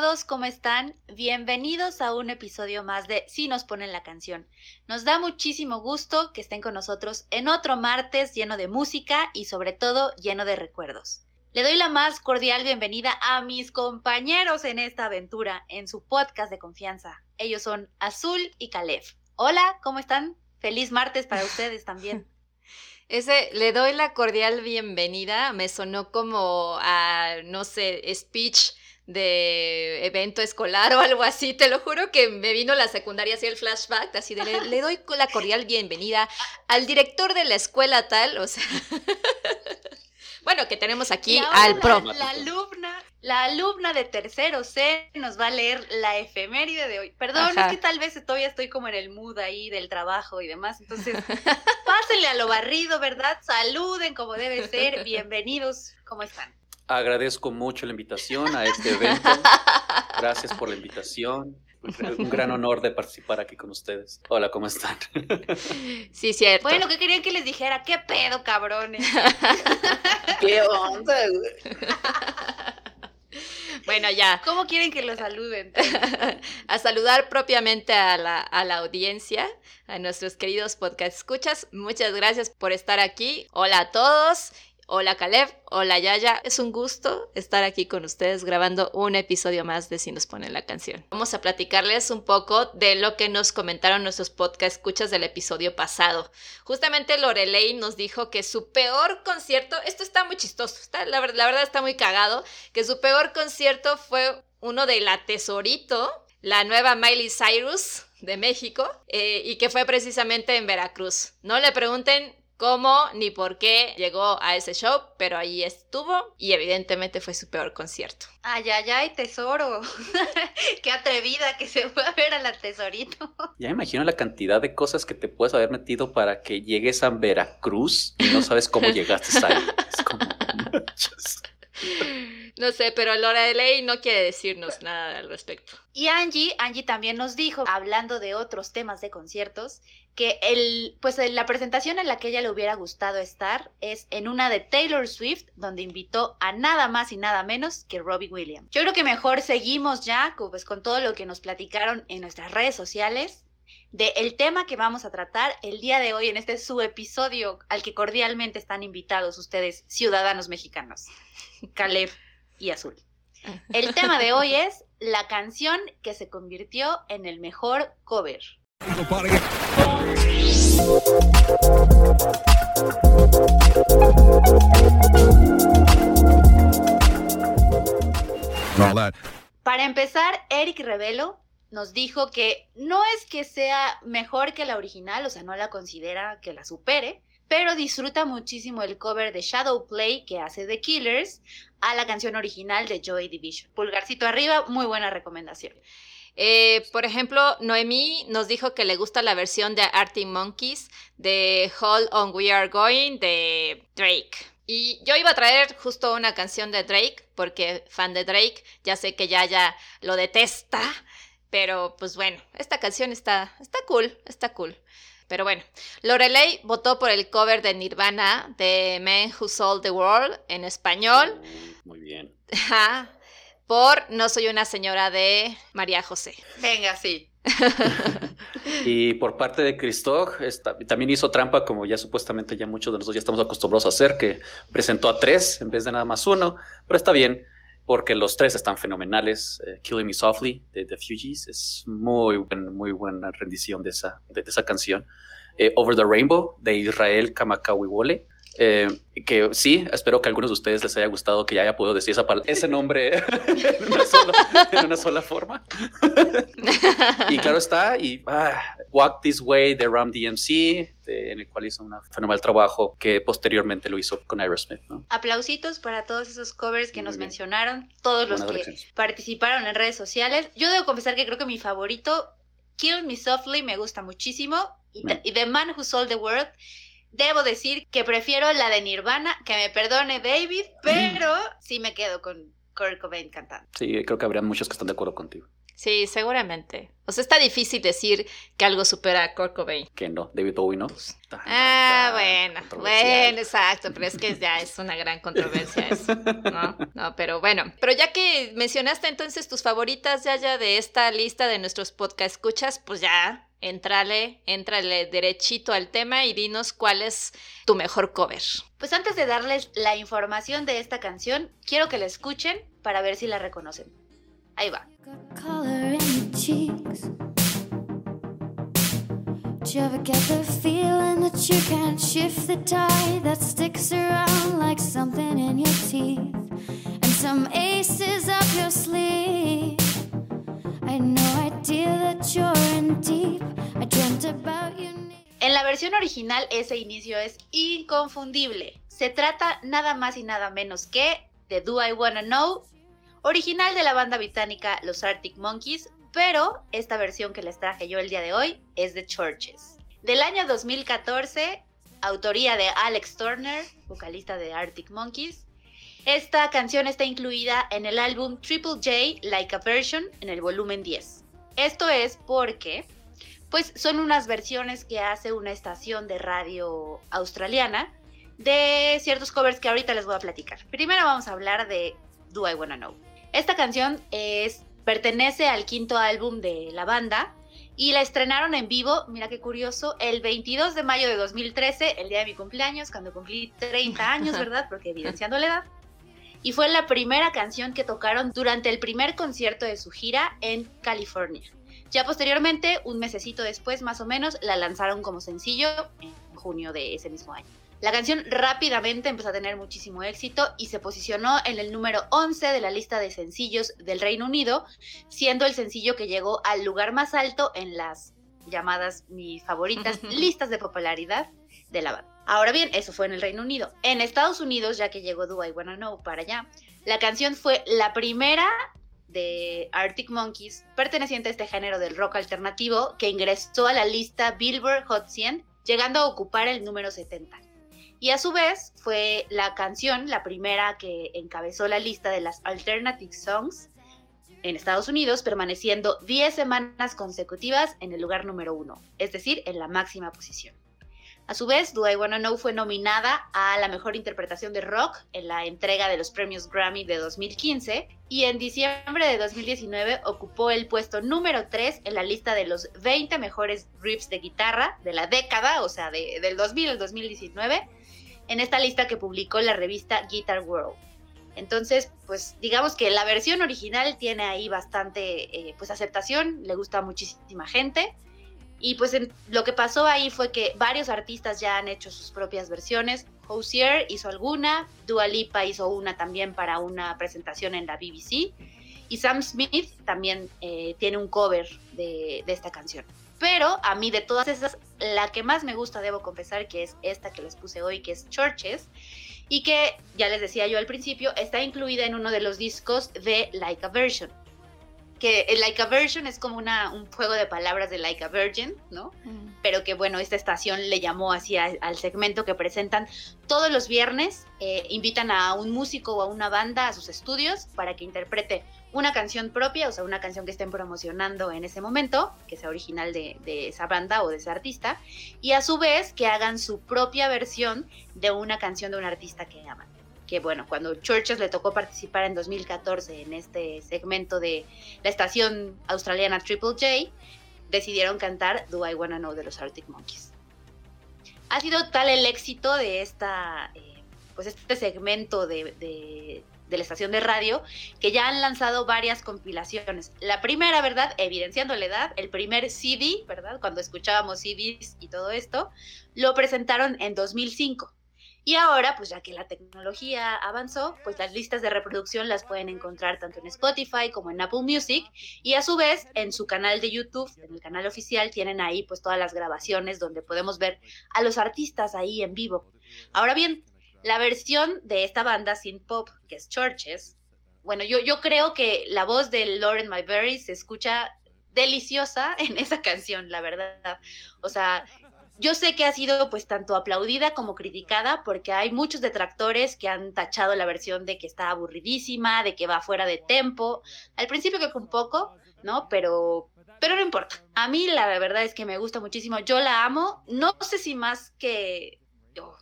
Todos, ¿cómo están? Bienvenidos a un episodio más de Si nos ponen la canción. Nos da muchísimo gusto que estén con nosotros en otro martes lleno de música y sobre todo lleno de recuerdos. Le doy la más cordial bienvenida a mis compañeros en esta aventura, en su podcast de confianza. Ellos son Azul y Caleb. Hola, ¿cómo están? Feliz martes para ustedes también. Ese, le doy la cordial bienvenida, me sonó como a, no sé, speech de evento escolar o algo así, te lo juro que me vino la secundaria así el flashback, así de le, le doy la cordial bienvenida al director de la escuela tal, o sea, bueno, que tenemos aquí al la, prof. La alumna, la alumna de tercero C nos va a leer la efeméride de hoy. Perdón, Ajá. es que tal vez todavía estoy como en el mood ahí del trabajo y demás. Entonces, pásenle a lo barrido, ¿verdad? Saluden como debe ser. Bienvenidos. ¿Cómo están? Agradezco mucho la invitación a este evento. Gracias por la invitación. Un gran honor de participar aquí con ustedes. Hola, ¿cómo están? Sí, cierto. Bueno, ¿qué querían que les dijera? ¿Qué pedo, cabrones? ¿Qué onda, bueno, ya. ¿Cómo quieren que los saluden? a saludar propiamente a la, a la audiencia, a nuestros queridos podcast escuchas. Muchas gracias por estar aquí. Hola a todos. Hola Caleb, hola Yaya, es un gusto estar aquí con ustedes grabando un episodio más de Si nos ponen la canción. Vamos a platicarles un poco de lo que nos comentaron nuestros podcast escuchas del episodio pasado. Justamente Lorelei nos dijo que su peor concierto, esto está muy chistoso, la verdad está muy cagado, que su peor concierto fue uno de La Tesorito, la nueva Miley Cyrus de México, eh, y que fue precisamente en Veracruz. No le pregunten cómo ni por qué llegó a ese show, pero ahí estuvo y evidentemente fue su peor concierto. Ay, ay, ay, tesoro. Qué atrevida que se fue a ver a la tesorito. Ya me imagino la cantidad de cosas que te puedes haber metido para que llegues a Veracruz y no sabes cómo llegaste ahí. Es como... No sé, pero Lorelei no quiere decirnos nada al respecto. Y Angie, Angie también nos dijo, hablando de otros temas de conciertos, que el, pues la presentación en la que ella le hubiera gustado estar es en una de Taylor Swift, donde invitó a nada más y nada menos que Robbie Williams. Yo creo que mejor seguimos ya con- pues, con todo lo que nos platicaron en nuestras redes sociales de el tema que vamos a tratar el día de hoy en este su episodio al que cordialmente están invitados ustedes, ciudadanos mexicanos, Caleb y Azul. El tema de hoy es la canción que se convirtió en el mejor cover. Para empezar, Eric Revelo nos dijo que no es que sea mejor que la original, o sea, no la considera que la supere, pero disfruta muchísimo el cover de Shadow Play que hace The Killers a la canción original de Joy Division. Pulgarcito arriba, muy buena recomendación. Eh, por ejemplo, Noemí nos dijo que le gusta la versión de Arctic Monkeys de Hold On We Are Going de Drake. Y yo iba a traer justo una canción de Drake, porque fan de Drake, ya sé que ya ya lo detesta, pero pues bueno, esta canción está, está cool, está cool. Pero bueno, Lorelei votó por el cover de Nirvana de Men Who Sold the World en español, Muy bien. Ajá, por No Soy una señora de María José. Venga, sí. Y por parte de Christoph, esta- también hizo trampa, como ya supuestamente ya muchos de nosotros ya estamos acostumbrados a hacer, que presentó a tres en vez de nada más uno, pero está bien, porque los tres están fenomenales. Eh, Killing Me Softly de The Fugees es muy, buen- muy buena rendición de esa, de, de esa canción. Eh, Over the Rainbow de Israel Kamakawiwole. Eh, que sí, espero que a algunos de ustedes les haya gustado que ya haya podido decir esa ese nombre en, una sola, en una sola forma. y claro está, y ah, Walk This Way de Ram DMC, de- en el cual hizo un fenomenal trabajo que posteriormente lo hizo con Aerosmith. ¿no? Aplausitos para todos esos covers que Muy nos bien. mencionaron, todos los Buenas que elecciones. participaron en redes sociales. Yo debo confesar que creo que mi favorito, Kill Me Softly, me gusta muchísimo. y, The Man Who Sold the World, debo decir que prefiero la de Nirvana, que me perdone David, pero sí me quedo con Kurt Cobain cantando. Sí, creo que habría muchos que están de acuerdo contigo. Sí, seguramente. O sea, está difícil decir que algo supera a Kurt Cobain. Que no, David Bowie no. ah, bueno, bueno, exacto, pero es que ya es una gran controversia eso, ¿no? No, pero bueno. Pero ya que mencionaste entonces tus favoritas ya ya de esta lista de nuestros podcast escuchas, pues ya Entrale, entrale derechito al tema y dinos cuál es tu mejor cover. Pues antes de darles la información de esta canción, quiero que la escuchen para ver si la reconocen. Ahí va. Do you ever get the feeling that you can't shift the tide that sticks around like something in your teeth and some aces up your sleeve? En la versión original ese inicio es inconfundible. Se trata nada más y nada menos que de Do I Wanna Know, original de la banda británica Los Arctic Monkeys, pero esta versión que les traje yo el día de hoy es de Churches. Del año 2014, autoría de Alex Turner, vocalista de Arctic Monkeys. Esta canción está incluida en el álbum Triple J Like a Version en el volumen 10. Esto es porque pues son unas versiones que hace una estación de radio australiana de ciertos covers que ahorita les voy a platicar. Primero vamos a hablar de Do I Wanna Know. Esta canción es Pertenece al quinto álbum de la banda y la estrenaron en vivo, mira qué curioso, el 22 de mayo de 2013, el día de mi cumpleaños, cuando cumplí 30 años, ¿verdad? Porque evidenciando la edad. Y fue la primera canción que tocaron durante el primer concierto de su gira en California. Ya posteriormente, un mesecito después más o menos, la lanzaron como sencillo en junio de ese mismo año. La canción rápidamente empezó a tener muchísimo éxito y se posicionó en el número 11 de la lista de sencillos del Reino Unido, siendo el sencillo que llegó al lugar más alto en las llamadas mis favoritas listas de popularidad de la banda. Ahora bien, eso fue en el Reino Unido. En Estados Unidos, ya que llegó Do I Wanna Know para allá, la canción fue la primera de Arctic Monkeys perteneciente a este género del rock alternativo que ingresó a la lista Billboard Hot 100, llegando a ocupar el número 70. Y a su vez fue la canción la primera que encabezó la lista de las Alternative Songs en Estados Unidos, permaneciendo 10 semanas consecutivas en el lugar número uno, es decir, en la máxima posición. A su vez, Do I Wanna Know fue nominada a la mejor interpretación de rock en la entrega de los premios Grammy de 2015 y en diciembre de 2019 ocupó el puesto número 3 en la lista de los 20 mejores riffs de guitarra de la década, o sea, del 2000 al 2019 en esta lista que publicó la revista Guitar World. Entonces, pues digamos que la versión original tiene ahí bastante eh, pues aceptación, le gusta a muchísima gente. Y pues lo que pasó ahí fue que varios artistas ya han hecho sus propias versiones. Hosier hizo alguna, Dua Lipa hizo una también para una presentación en la BBC. Y Sam Smith también eh, tiene un cover de esta canción. Pero a mí de todas esas, la que más me gusta, debo confesar, que es esta que les puse hoy, que es Churches, y que, ya les decía yo al principio, está incluida en uno de los discos de Like a Version. Que el Like a Version es como una, un juego de palabras de Like a Virgin, ¿no? Mm. Pero que bueno, esta estación le llamó así al segmento que presentan todos los viernes, eh, invitan a un músico o a una banda a sus estudios para que interprete una canción propia, o sea, una canción que estén promocionando en ese momento, que sea original de, esa banda o de ese artista, y a su vez que hagan su propia versión de una canción de un artista que aman. Que bueno, cuando Churches le tocó participar en 2014 en este segmento de la estación australiana Triple J, decidieron cantar Do I Wanna Know de los Arctic Monkeys. Ha sido tal el éxito de esta, eh, pues este segmento de de la estación de radio, que ya han lanzado varias compilaciones. La primera, ¿verdad? Evidenciando la edad, el primer CD, ¿verdad? Cuando escuchábamos CDs y todo esto, lo presentaron en 2005. Y ahora, pues ya que la tecnología avanzó, pues las listas de reproducción las pueden encontrar tanto en Spotify como en Apple Music y a su vez en su canal de YouTube, en el canal oficial, tienen ahí pues todas las grabaciones donde podemos ver a los artistas ahí en vivo. Ahora bien, la versión de esta banda sin pop, que es Churches, bueno, yo, yo creo que la voz de Lauren Myberry se escucha deliciosa en esa canción, la verdad. O sea, yo sé que ha sido pues tanto aplaudida como criticada porque hay muchos detractores que han tachado la versión de que está aburridísima, de que va fuera de tempo. Al principio que un poco, ¿no? Pero pero no importa. A mí la verdad es que me gusta muchísimo. Yo la amo. No sé si más que yo.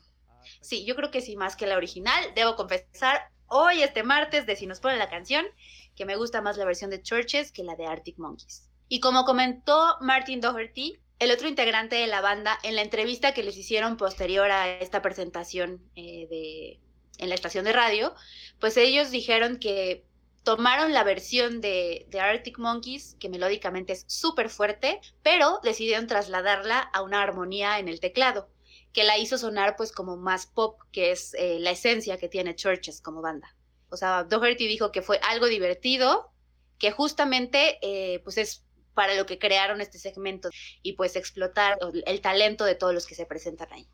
Sí, yo creo que sí más que la original. Debo confesar, hoy este martes de si nos pone la canción, que me gusta más la versión de Churches que la de Arctic Monkeys. Y como comentó Martin Doherty, el otro integrante de la banda, en la entrevista que les hicieron posterior a esta presentación eh, en la estación de radio, pues ellos dijeron que tomaron la versión de, de Arctic Monkeys, que melódicamente es súper fuerte, pero decidieron trasladarla a una armonía en el teclado, que la hizo sonar pues como más pop, que es eh, la esencia que tiene Churches como banda. O sea, Doherty dijo que fue algo divertido, que justamente eh, pues es para lo que crearon este segmento y pues explotar el talento de todos los que se presentan ahí.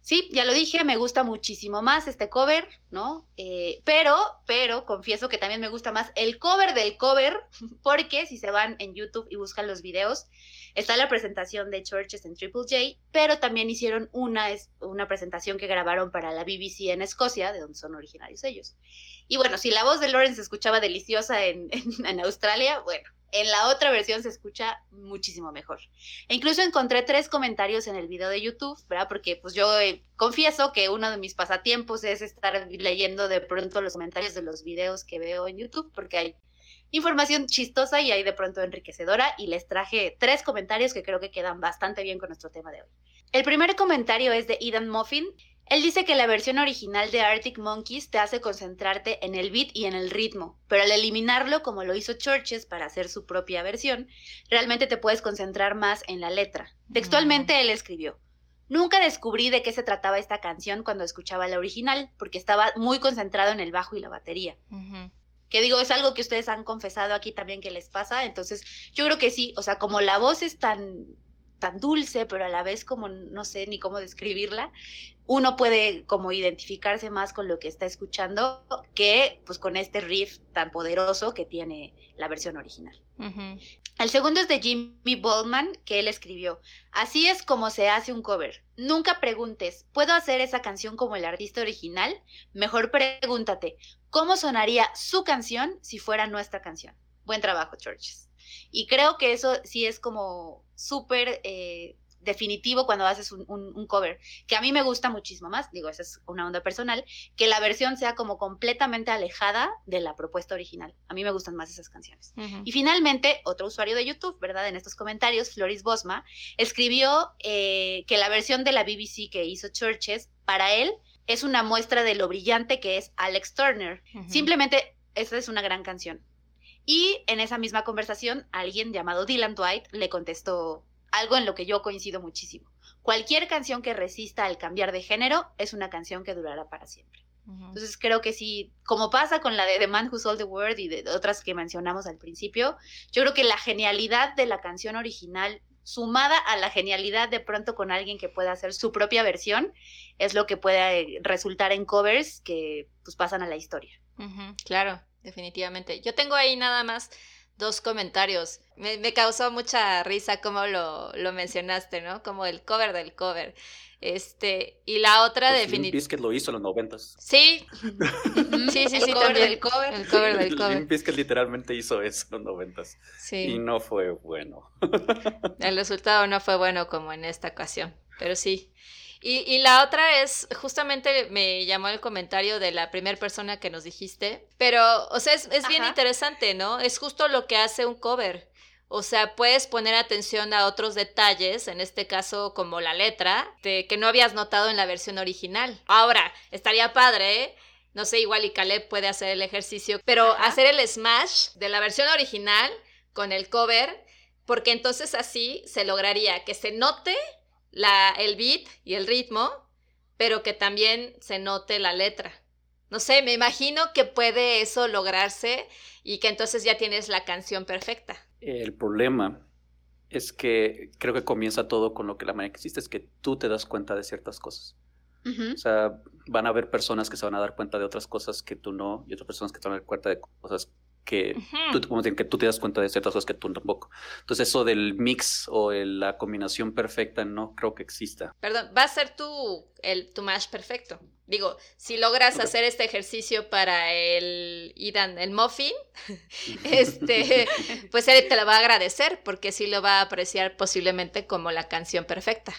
Sí, ya lo dije, me gusta muchísimo más este cover, ¿no? Eh, pero, pero confieso que también me gusta más el cover del cover, porque si se van en YouTube y buscan los videos, está la presentación de Churches en Triple J, pero también hicieron una, una presentación que grabaron para la BBC en Escocia, de donde son originarios ellos. Y bueno, si la voz de Lawrence escuchaba deliciosa en, en Australia, bueno, en la otra versión se escucha muchísimo mejor. E incluso encontré tres comentarios en el video de YouTube, ¿verdad? Porque pues yo eh, confieso que uno de mis pasatiempos es estar leyendo de pronto los comentarios de los videos que veo en YouTube, porque hay información chistosa y hay de pronto enriquecedora y les traje tres comentarios que creo que quedan bastante bien con nuestro tema de hoy. El primer comentario es de Eden Muffin él dice que la versión original de Arctic Monkeys te hace concentrarte en el beat y en el ritmo, pero al eliminarlo, como lo hizo Churches para hacer su propia versión, realmente te puedes concentrar más en la letra. Textualmente él escribió, Nunca descubrí de qué se trataba esta canción cuando escuchaba la original, porque estaba muy concentrado en el bajo y la batería. Que digo, es algo que ustedes han confesado aquí también que les pasa, entonces yo creo que sí, o sea, como la voz es tan tan dulce, pero a la vez como no sé ni cómo describirla, uno puede como identificarse más con lo que está escuchando que pues con este riff tan poderoso que tiene la versión original. El segundo es de Jimmy Baldman, que él escribió. Así es como se hace un cover. Nunca preguntes, ¿puedo hacer esa canción como el artista original? Mejor pregúntate, ¿cómo sonaría su canción si fuera nuestra canción? Buen trabajo, Churches. Y creo que eso sí es como súper eh, definitivo cuando haces un, cover, que a mí me gusta muchísimo más, digo, esa es una onda personal, que la versión sea como completamente alejada de la propuesta original. A mí me gustan más esas canciones. Y finalmente, otro usuario de YouTube, ¿verdad? En estos comentarios, Floris Bosma, escribió eh, que la versión de la BBC que hizo Churches, para él, es una muestra de lo brillante que es Alex Turner. Simplemente, esa es una gran canción. Y en esa misma conversación, alguien llamado Dylan Dwight le contestó algo en lo que yo coincido muchísimo. Cualquier canción que resista al cambiar de género es una canción que durará para siempre. Entonces creo que sí, como pasa con la de The Man Who Sold the World y de otras que mencionamos al principio, yo creo que la genialidad de la canción original sumada a la genialidad de pronto con alguien que pueda hacer su propia versión es lo que puede resultar en covers que pues pasan a la historia. claro, definitivamente. Yo tengo ahí nada más dos comentarios. Me, causó mucha risa como lo, lo, mencionaste, ¿no? Como el cover del cover. Este, y la otra pues definitivamente. lo hizo en los noventas. Sí. sí, sí, sí, el cover Del cover. El cover del cover. Limp Bizkit literalmente hizo eso en los noventas. Sí. Y no fue bueno. el resultado no fue bueno como en esta ocasión. Pero sí. Y, la otra es, justamente me llamó el comentario de la primera persona que nos dijiste, pero, o sea, es, bien interesante, ¿no? Es justo lo que hace un cover. O sea, puedes poner atención a otros detalles, en este caso como la letra, de, que no habías notado en la versión original. Ahora, estaría padre, ¿eh? no sé, igual y Caleb puede hacer el ejercicio, pero hacer el smash de la versión original con el cover, porque entonces así se lograría que se note la, el beat y el ritmo, pero que también se note la letra. No sé, me imagino que puede eso lograrse y que entonces ya tienes la canción perfecta. El problema es que creo que comienza todo con lo que la manera que existe, es que tú te das cuenta de ciertas cosas. O sea, van a haber personas que se van a dar cuenta de otras cosas que tú no, y otras personas que se van a dar cuenta de cosas que, tú, como que tú te das cuenta de ciertas cosas que tú tampoco. Entonces eso del mix o la combinación perfecta no creo que exista. Perdón, va a ser tu, el, tu match perfecto. Digo, si logras hacer este ejercicio para el Idan, el muffin, este, pues él te lo va a agradecer porque sí lo va a apreciar posiblemente como la canción perfecta.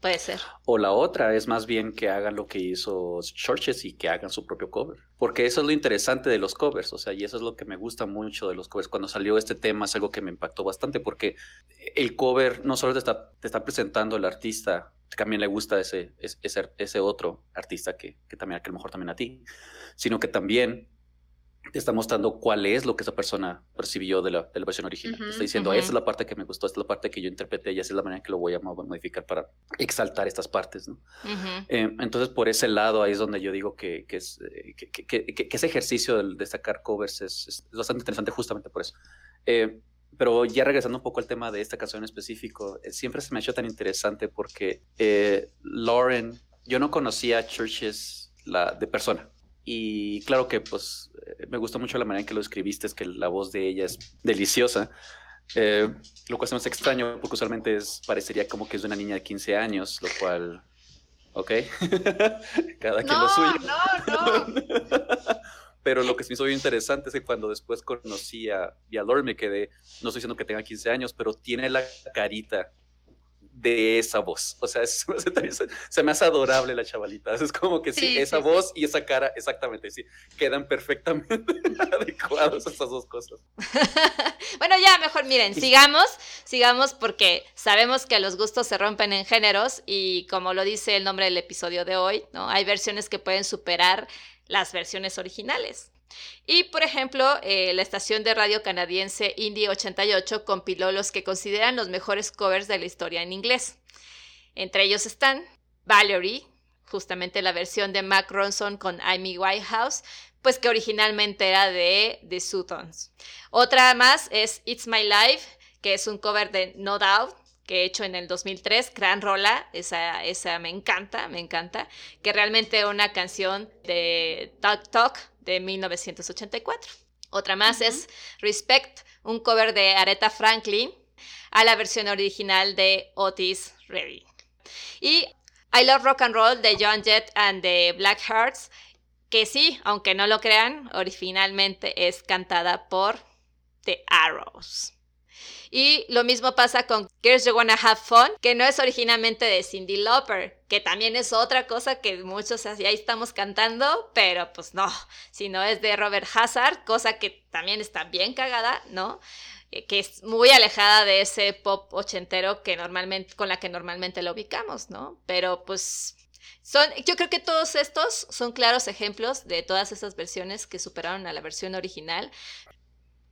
Puede ser. O la otra es más bien que hagan lo que hizo Churches y que hagan su propio cover. Porque eso es lo interesante de los covers, o sea, y eso es lo que me gusta mucho de los covers. Cuando salió este tema es algo que me impactó bastante porque el cover no solo te está, te está presentando el artista, también le gusta ese, ese, ese otro artista que, que también, que a lo mejor también a ti, sino que también te está mostrando cuál es lo que esa persona percibió de la, de la versión original. te está diciendo, esa es la parte que me gustó, esta es la parte que yo interpreté y esa es la manera que lo voy a modificar para exaltar estas partes. ¿no? Eh, entonces, por ese lado, ahí es donde yo digo que, que, es, eh, que, que, ese ejercicio de destacar covers es, es, bastante interesante justamente por eso. Eh, pero ya regresando un poco al tema de esta canción en específico, siempre se me ha hecho tan interesante porque Lauren, yo no conocía a Churches la, de persona. Y claro que pues eh, me gustó mucho la manera en que lo escribiste, es que la voz de ella es deliciosa. Eh, lo cual es extraño porque usualmente es, parecería como que es de una niña de 15 años, lo cual, ok, cada quien lo suyo. No, no. Pero lo que se me hizo bien interesante es que cuando después conocí a, a me quedé, no estoy diciendo que tenga 15 años, pero tiene la carita de esa voz. O sea, se me hace adorable la chavalita. Es como que sí, esa voz y esa cara, exactamente, sí, quedan perfectamente adecuados esas dos cosas. bueno, ya mejor miren, sigamos, sigamos porque sabemos que los gustos se rompen en géneros y como lo dice el nombre del episodio de hoy, ¿no? Hay versiones que pueden superar las versiones originales. Y, por ejemplo, eh, la estación de radio canadiense Indie 88 compiló los que consideran los mejores covers de la historia en inglés. Entre ellos están Valerie, justamente la versión de Mac Ronson con Amy Whitehouse, pues que originalmente era de The Sutons. Otra más es It's My Life, que es un cover de No Doubt, que he hecho en el 2003, gran rola, esa, esa me encanta, me encanta, que realmente una canción de Talk Talk de 1984. Otra más es Respect, un cover de Aretha Franklin a la versión original de Otis Redding. Y I Love Rock and Roll de John Jett and the Black Hearts, que sí, aunque no lo crean, originalmente es cantada por The Arrows. Y lo mismo pasa con Girls You Wanna Have Fun, que no es originalmente de Cindy Lauper, que también es otra cosa que muchos así estamos cantando, pero pues no, sino es de Robert Hazard, cosa que también está bien cagada, ¿no? Eh, que es muy alejada de ese pop ochentero que normalmente, con la que normalmente lo ubicamos, ¿no? Pero pues son, yo creo que todos estos son claros ejemplos de todas esas versiones que superaron a la versión original.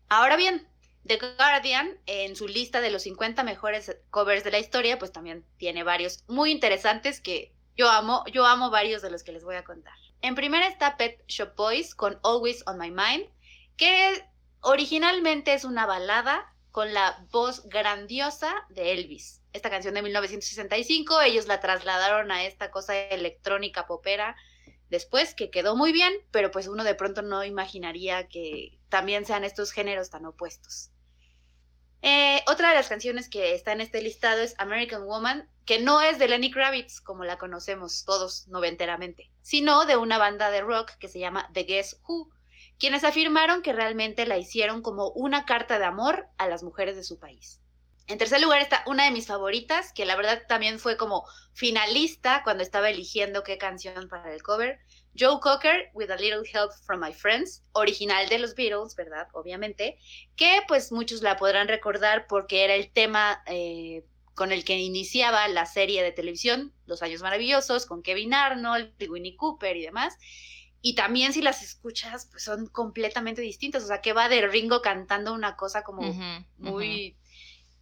Ahora bien, The Guardian, en su lista de los 50 mejores covers de la historia, pues también tiene varios muy interesantes que yo amo, yo amo varios de los que les voy a contar. En primera está Pet Shop Boys con Always on My Mind, que originalmente es una balada con la voz grandiosa de Elvis. Esta canción de 1965, ellos la trasladaron a esta cosa electrónica popera después, que quedó muy bien, pero pues uno de pronto no imaginaría que también sean estos géneros tan opuestos. Eh, otra de las canciones que está en este listado es American Woman, que no es de Lenny Kravitz, como la conocemos todos noventeramente, sino de una banda de rock que se llama The Guess Who, quienes afirmaron que realmente la hicieron como una carta de amor a las mujeres de su país. En tercer lugar está una de mis favoritas, que la verdad también fue como finalista cuando estaba eligiendo qué canción para el cover. Joe Cocker, With a Little Help from My Friends, original de los Beatles, ¿verdad? Obviamente, que pues muchos la podrán recordar porque era el tema eh, con el que iniciaba la serie de televisión Los Años Maravillosos, con Kevin Arnold, Winnie Cooper y demás. Y también si las escuchas, pues son completamente distintas. O sea, que va de Ringo cantando una cosa como muy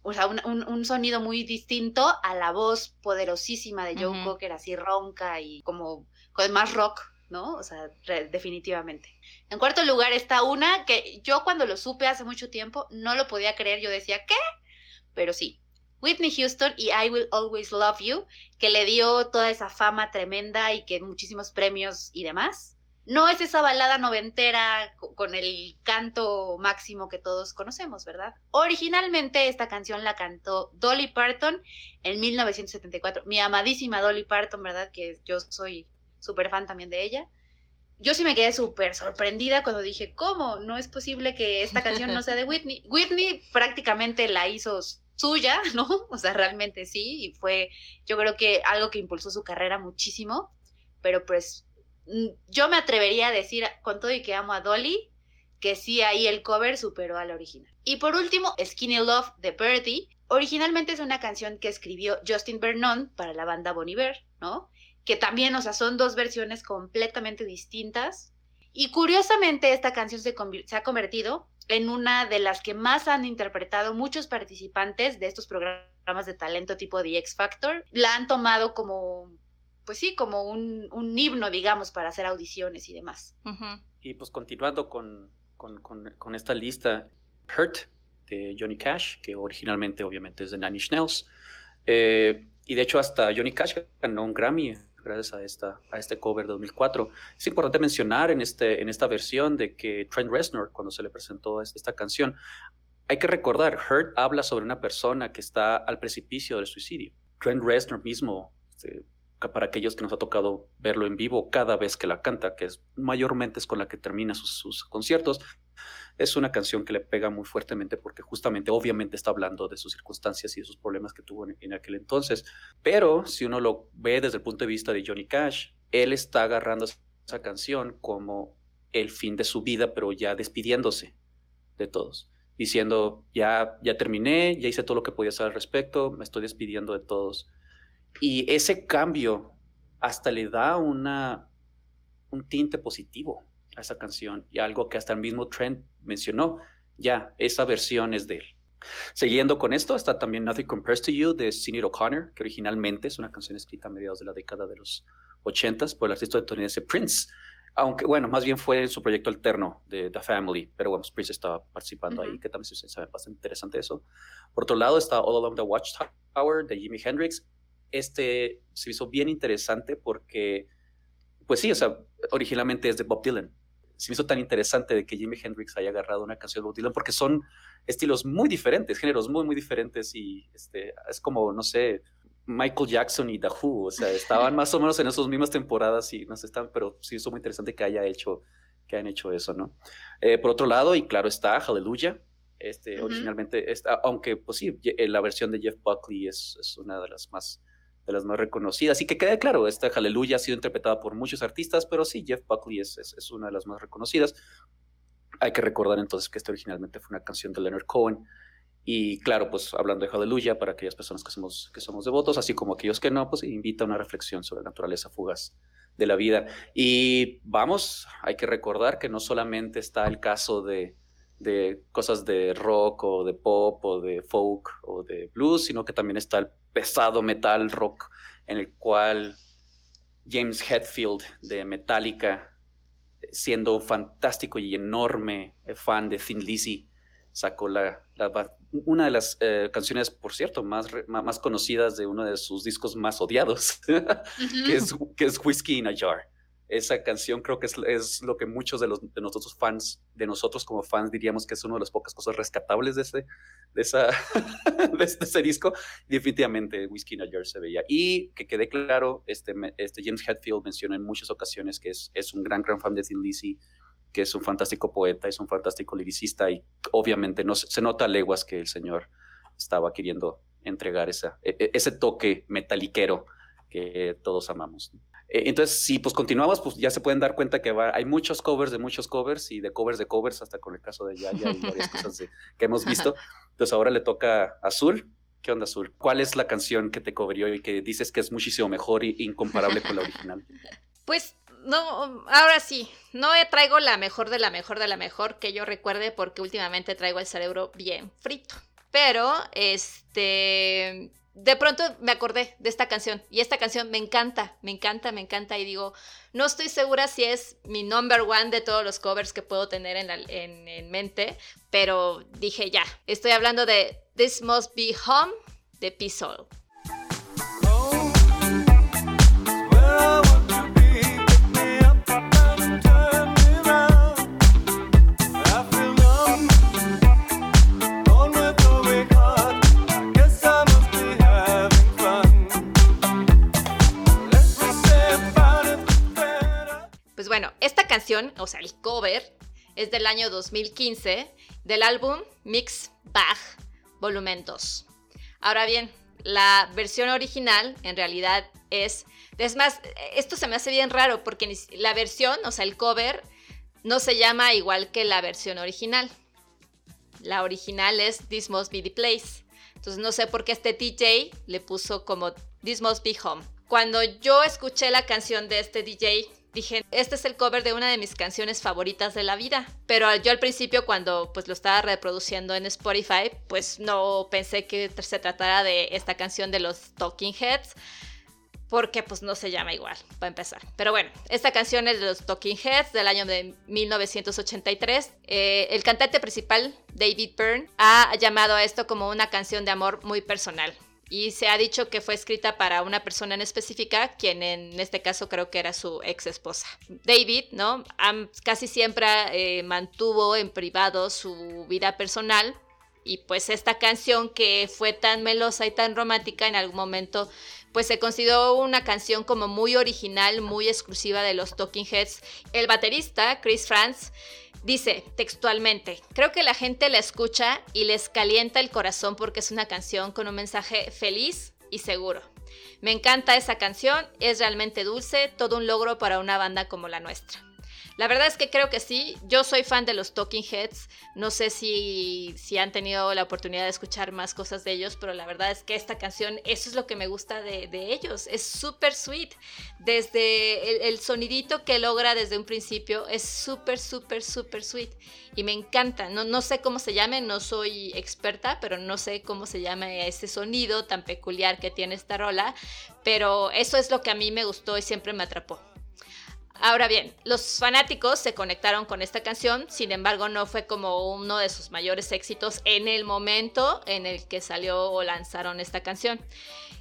o sea, un, sonido muy distinto a la voz poderosísima de Joe Cocker, así ronca y como con más rock, ¿no? O sea, definitivamente. En cuarto lugar está una que yo cuando lo supe hace mucho tiempo no lo podía creer, yo decía, ¿qué? Pero sí, Whitney Houston y I Will Always Love You, que le dio toda esa fama tremenda y que muchísimos premios y demás. no es esa balada noventera con el canto máximo que todos conocemos, ¿verdad? Originalmente esta canción la cantó Dolly Parton en 1974. Mi amadísima Dolly Parton, ¿verdad? Que yo soy súper fan también de ella. Yo sí me quedé súper sorprendida cuando dije, ¿cómo? No es posible que esta canción no sea de Whitney. Whitney prácticamente la hizo suya, ¿no? O sea, realmente sí, y fue yo creo que algo que impulsó su carrera muchísimo, pero pues Mm, yo me atrevería a decir, con todo y que amo a Dolly, que sí ahí el cover superó al original. Y por último, Skinny Love de Birdie. Originalmente es una canción que escribió Justin Vernon para la banda Bon Iver, ¿no? Que también, o sea, son dos versiones completamente distintas. Y curiosamente esta canción se, se ha convertido en una de las que más han interpretado muchos participantes de estos programas de talento tipo The X Factor. La han tomado como pues sí, como un, un, himno, digamos, para hacer audiciones y demás. Y pues continuando con, con, con, esta lista, Hurt de Johnny Cash, que originalmente obviamente es de Nanny Schnells. Eh, y de hecho hasta Johnny Cash ganó un Grammy gracias a, esta, a este cover de 2004. Es importante mencionar en, este, en esta versión de que Trent Reznor, cuando se le presentó esta canción, hay que recordar, Hurt habla sobre una persona que está al precipicio del suicidio. Trent Reznor mismo este, para aquellos que nos ha tocado verlo en vivo cada vez que la canta, que es mayormente es con la que termina sus, conciertos, es una canción que le pega muy fuertemente porque justamente, obviamente está hablando de sus circunstancias y de sus problemas que tuvo en, aquel entonces. Pero si uno lo ve desde el punto de vista de Johnny Cash, él está agarrando esa canción como el fin de su vida, pero ya despidiéndose de todos, diciendo, ya, ya terminé, ya hice todo lo que podía hacer al respecto, me estoy despidiendo de todos y ese cambio hasta le da una, un tinte positivo a esa canción y algo que hasta el mismo Trent mencionó. Ya, esa versión es de él. Siguiendo con esto, está también Nothing Compares to You de Sinead O'Connor, que originalmente es una canción escrita a mediados de la década de los 80 por el artista estadounidense Prince. Aunque, bueno, más bien fue en su proyecto alterno de The Family, pero bueno, Prince estaba participando ahí, que también se sabe bastante interesante eso. Por otro lado está All Along the Watchtower de Jimi Hendrix, este se hizo bien interesante porque, pues sí, o sea, originalmente es de Bob Dylan. Se me hizo tan interesante de que Jimi Hendrix haya agarrado una canción de Bob Dylan porque son estilos muy diferentes, géneros muy, muy diferentes y este, es como, no sé, Michael Jackson y The Who, o sea, estaban más o menos en esas mismas temporadas y no sé, están, pero sí hizo muy interesante que haya hecho, que hayan hecho eso, ¿no? Eh, por otro lado, y claro está, Hallelujah, este, originalmente, está, aunque pues sí, la versión de Jeff Buckley es, es una de las más de las más reconocidas. Y que quede claro, esta Hallelujah ha sido interpretada por muchos artistas, pero sí, Jeff Buckley es, es, una de las más reconocidas. Hay que recordar entonces que esta originalmente fue una canción de Leonard Cohen. Y claro, pues hablando de Hallelujah, para aquellas personas que somos, que somos devotos, así como aquellos que no, pues invita a una reflexión sobre la naturaleza fugaz de la vida. Y vamos, hay que recordar que no solamente está el caso de, de cosas de rock o de pop o de folk o de blues, sino que también está el pesado metal rock en el cual James Hetfield de Metallica, siendo un fantástico y enorme fan de Thin Lizzy, sacó la, una de las eh, canciones, por cierto, más, más conocidas de uno de sus discos más odiados, que, es, que es Whiskey in a Jar esa canción creo que es, es, lo que muchos de, los, de nosotros fans, de nosotros como fans, diríamos que es una de las pocas cosas rescatables de ese, de esa, de ese disco. Definitivamente Whiskey in a Jar se veía. Y que quede claro, este, este James Hetfield menciona en muchas ocasiones que es, es un gran, gran fan de Thin Lizzy, que es un fantástico poeta, es un fantástico liricista y obviamente no, se nota a leguas que el señor estaba queriendo entregar esa, e, e, ese toque metaliquero que todos amamos. Eh, entonces, si pues continuamos, pues ya se pueden dar cuenta que va, hay muchos covers de muchos covers y de covers de covers, hasta con el caso de Yaya y varias cosas que hemos visto. Entonces ahora le toca Azul. ¿Qué onda, Azul? ¿Cuál es la canción que te cobrió y que dices que es muchísimo mejor e incomparable con la original? Pues no, ahora sí, no traigo la mejor de la mejor de la mejor que yo recuerde porque últimamente traigo el cerebro bien frito. Pero, este, de pronto me acordé de esta canción y esta canción me encanta, me encanta, me encanta y digo, no estoy segura si es mi number one de todos los covers que puedo tener en, en, mente, pero dije ya, estoy hablando de This Must Be Home de Peace o sea, el cover, es del año 2015 del álbum Mix Bag Volumen 2. Ahora bien, la versión original en realidad es... Es más, esto se me hace bien raro porque la versión, o sea, el cover, no se llama igual que la versión original. La original es This Must Be the Place. Entonces no sé por qué este DJ le puso como This Must Be Home. Cuando yo escuché la canción de este DJ, dije, este es el cover de una de mis canciones favoritas de la vida. Pero yo al principio cuando pues lo estaba reproduciendo en Spotify, pues no pensé que se tratara de esta canción de los Talking Heads. Porque pues no se llama igual, para empezar. Pero bueno, esta canción es de los Talking Heads del año de 1983. Eh, el cantante principal, David Byrne, ha llamado a esto como una canción de amor muy personal y se ha dicho que fue escrita para una persona en específica, quien en este caso creo que era su ex esposa. David, ¿no? casi siempre eh, mantuvo en privado su vida personal y pues esta canción que fue tan melosa y tan romántica en algún momento pues se consideró una canción como muy original, muy exclusiva de los Talking Heads. El baterista, Chris Franz, Dice textualmente, creo que la gente la escucha y les calienta el corazón porque es una canción con un mensaje feliz y seguro. Me encanta esa canción, es realmente dulce, todo un logro para una banda como la nuestra. La verdad es que creo que sí. Yo soy fan de los Talking Heads. No sé si, si han tenido la oportunidad de escuchar más cosas de ellos, pero la verdad es que esta canción, eso es lo que me gusta de, ellos. Es súper sweet. Desde el, sonidito que logra desde un principio es súper, súper, súper sweet. Y me encanta. No, no sé cómo se llame, no soy experta, pero no sé cómo se llama ese sonido tan peculiar que tiene esta rola. Pero eso es lo que a mí me gustó y siempre me atrapó. Ahora bien, los fanáticos se conectaron con esta canción, sin embargo no fue como uno de sus mayores éxitos en el momento en el que salió o lanzaron esta canción.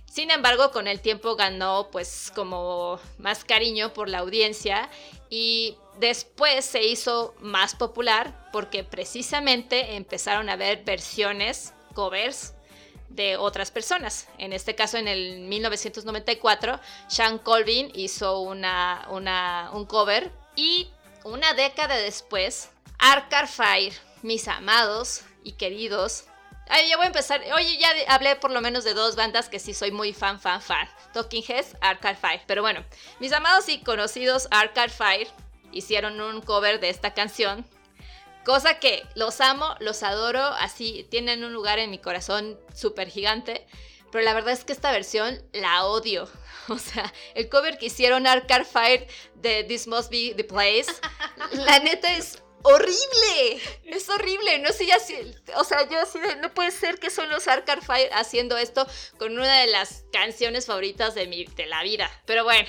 Sin embargo, con el tiempo ganó pues como más cariño por la audiencia y después se hizo más popular porque precisamente empezaron a ver versiones, covers de otras personas. En este caso, en el 1994, Sean Colvin hizo una, un cover y una década después, Arcade Fire, mis amados y queridos. Ay, ya voy a empezar. Oye, ya hablé por lo menos de dos bandas que sí soy muy fan, fan, fan. Talking Heads, Arcade Fire. Pero bueno, mis amados y conocidos Arcade Fire hicieron un cover de esta canción Cosa que los amo, los adoro, así tienen un lugar en mi corazón súper gigante. Pero la verdad es que esta versión la odio. O sea, el cover que hicieron Arcade Fire de This Must Be the Place, la neta es horrible. Es horrible. No sé, ya o sea, yo así no puede ser que son los Arcade Fire haciendo esto con una de las canciones favoritas de, mi, de la vida. Pero bueno,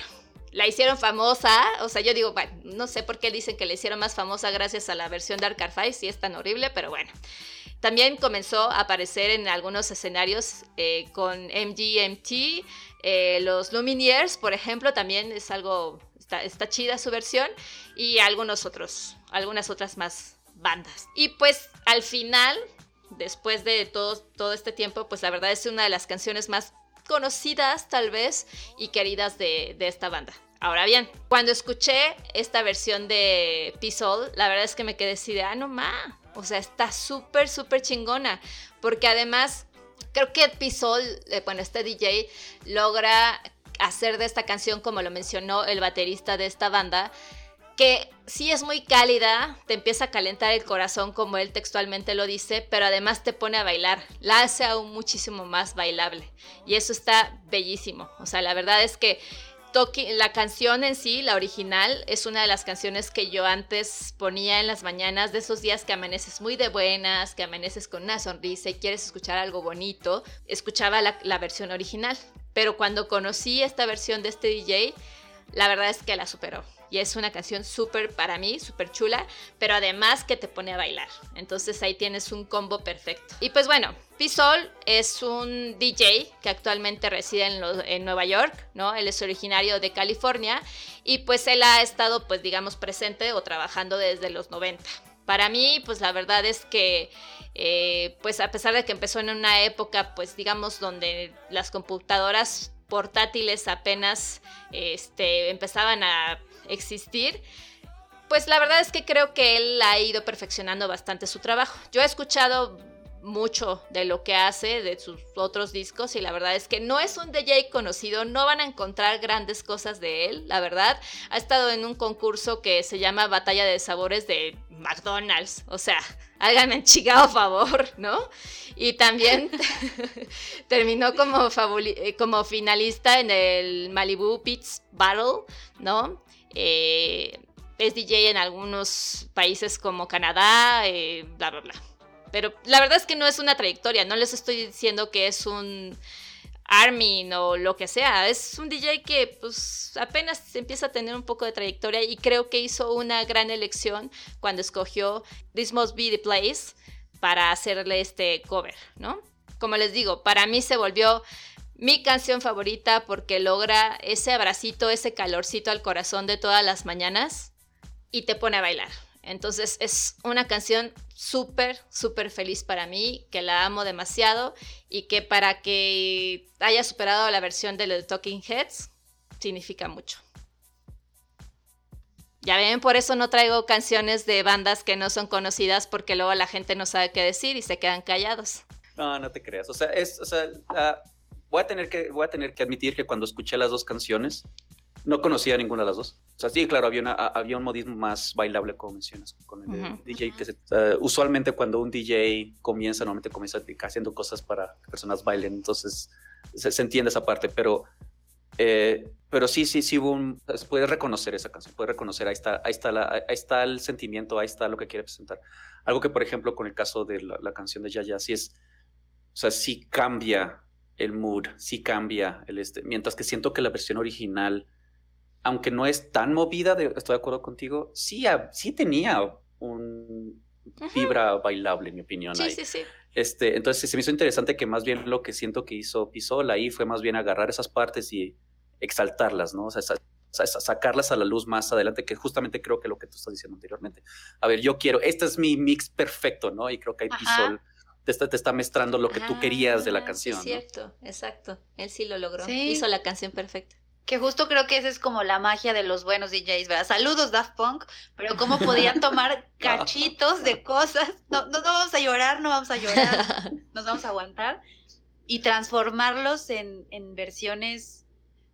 la hicieron famosa, o sea, yo digo, bueno, no sé por qué dicen que la hicieron más famosa gracias a la versión de Arcade Fire, si es tan horrible, pero bueno. También comenzó a aparecer en algunos escenarios eh, con MGMT, eh, los Lumineers, por ejemplo, también es algo, está, está chida su versión, y algunos otros, algunas otras más bandas. Y pues al final, después de todo, todo este tiempo, pues la verdad es una de las canciones más conocidas tal vez y queridas de, esta banda. Ahora bien, cuando escuché esta versión de P-Soul, la verdad es que me quedé así de, ah, no ma, o sea, está súper, súper chingona, porque además creo que P-Soul, eh, bueno, este DJ logra hacer de esta canción, como lo mencionó el baterista de esta banda, que sí es muy cálida, te empieza a calentar el corazón como él textualmente lo dice, pero además te pone a bailar, la hace aún muchísimo más bailable y eso está bellísimo. O sea, la verdad es que la canción en sí, la original, es una de las canciones que yo antes ponía en las mañanas de esos días que amaneces muy de buenas, que amaneces con una sonrisa y quieres escuchar algo bonito. Escuchaba la, la versión original, pero cuando conocí esta versión de este DJ, la verdad es que la superó. Y es una canción súper, para mí, súper chula, pero además que te pone a bailar. Entonces ahí tienes un combo perfecto. Y pues bueno, Pisol es un DJ que actualmente reside en, en, Nueva York, ¿no? Él es originario de California y pues él ha estado, pues digamos, presente o trabajando desde los 90. Para mí, pues la verdad es que, eh, pues a pesar de que empezó en una época, pues digamos, donde las computadoras portátiles apenas este, empezaban a existir, pues la verdad es que creo que él ha ido perfeccionando bastante su trabajo. Yo he escuchado mucho de lo que hace, de sus otros discos, y la verdad es que no es un DJ conocido, no van a encontrar grandes cosas de él, la verdad. Ha estado en un concurso que se llama Batalla de Sabores de McDonald's, o sea, háganme chingado favor, ¿no? Y también terminó como, eh, como finalista en el Malibu Beats Battle, ¿no? Eh, es DJ en algunos países como Canadá, eh, bla, bla, bla. Pero la verdad es que no es una trayectoria, no les estoy diciendo que es un Armin o lo que sea, es un DJ que pues apenas empieza a tener un poco de trayectoria y creo que hizo una gran elección cuando escogió This Must Be the Place para hacerle este cover, ¿no? Como les digo, para mí se volvió mi canción favorita porque logra ese abracito, ese calorcito al corazón de todas las mañanas y te pone a bailar. Entonces es una canción súper, súper feliz para mí, que la amo demasiado y que para que haya superado la versión de The Talking Heads significa mucho. Ya ven, por eso no traigo canciones de bandas que no son conocidas porque luego la gente no sabe qué decir y se quedan callados. No, no te creas. O sea, es, voy, a tener que, voy a tener que admitir que cuando escuché las dos canciones, no conocía ninguna de las dos. O sea, sí, claro, había, una, había un modismo más bailable, como mencionas, con el DJ. Que usualmente cuando un DJ comienza, normalmente comienza haciendo cosas para que personas bailen, entonces se, entiende esa parte, pero, eh, pero sí, sí, sí, un, puedes reconocer esa canción, puedes reconocer, ahí está, ahí, está la, ahí está el sentimiento, ahí está lo que quiere presentar. Algo que, por ejemplo, con el caso de la, canción de Yaya, sí es, o sea, sí cambia el mood, sí cambia el este, mientras que siento que la versión original aunque no es tan movida, estoy de acuerdo contigo, sí, sí tenía un fibra bailable, en mi opinión. Sí, sí, sí. Este, entonces se me hizo interesante que más bien lo que siento que hizo Pisola ahí fue más bien agarrar esas partes y exaltarlas, ¿no? O sea, sacarlas a la luz más adelante, que justamente creo que lo que tú estás diciendo anteriormente. A ver, yo quiero, este es mi mix perfecto, ¿no? Y creo que ahí Pisol te está, te está mezclando lo que tú querías de la ah, canción. Es cierto, exacto. Él sí lo logró. Hizo la canción perfecta. Que justo creo que esa es como la magia de los buenos DJs, ¿verdad? Saludos Daft Punk, pero cómo podían tomar cachitos de cosas, no, no, vamos a llorar, no vamos a llorar, nos vamos a aguantar, y transformarlos en, en versiones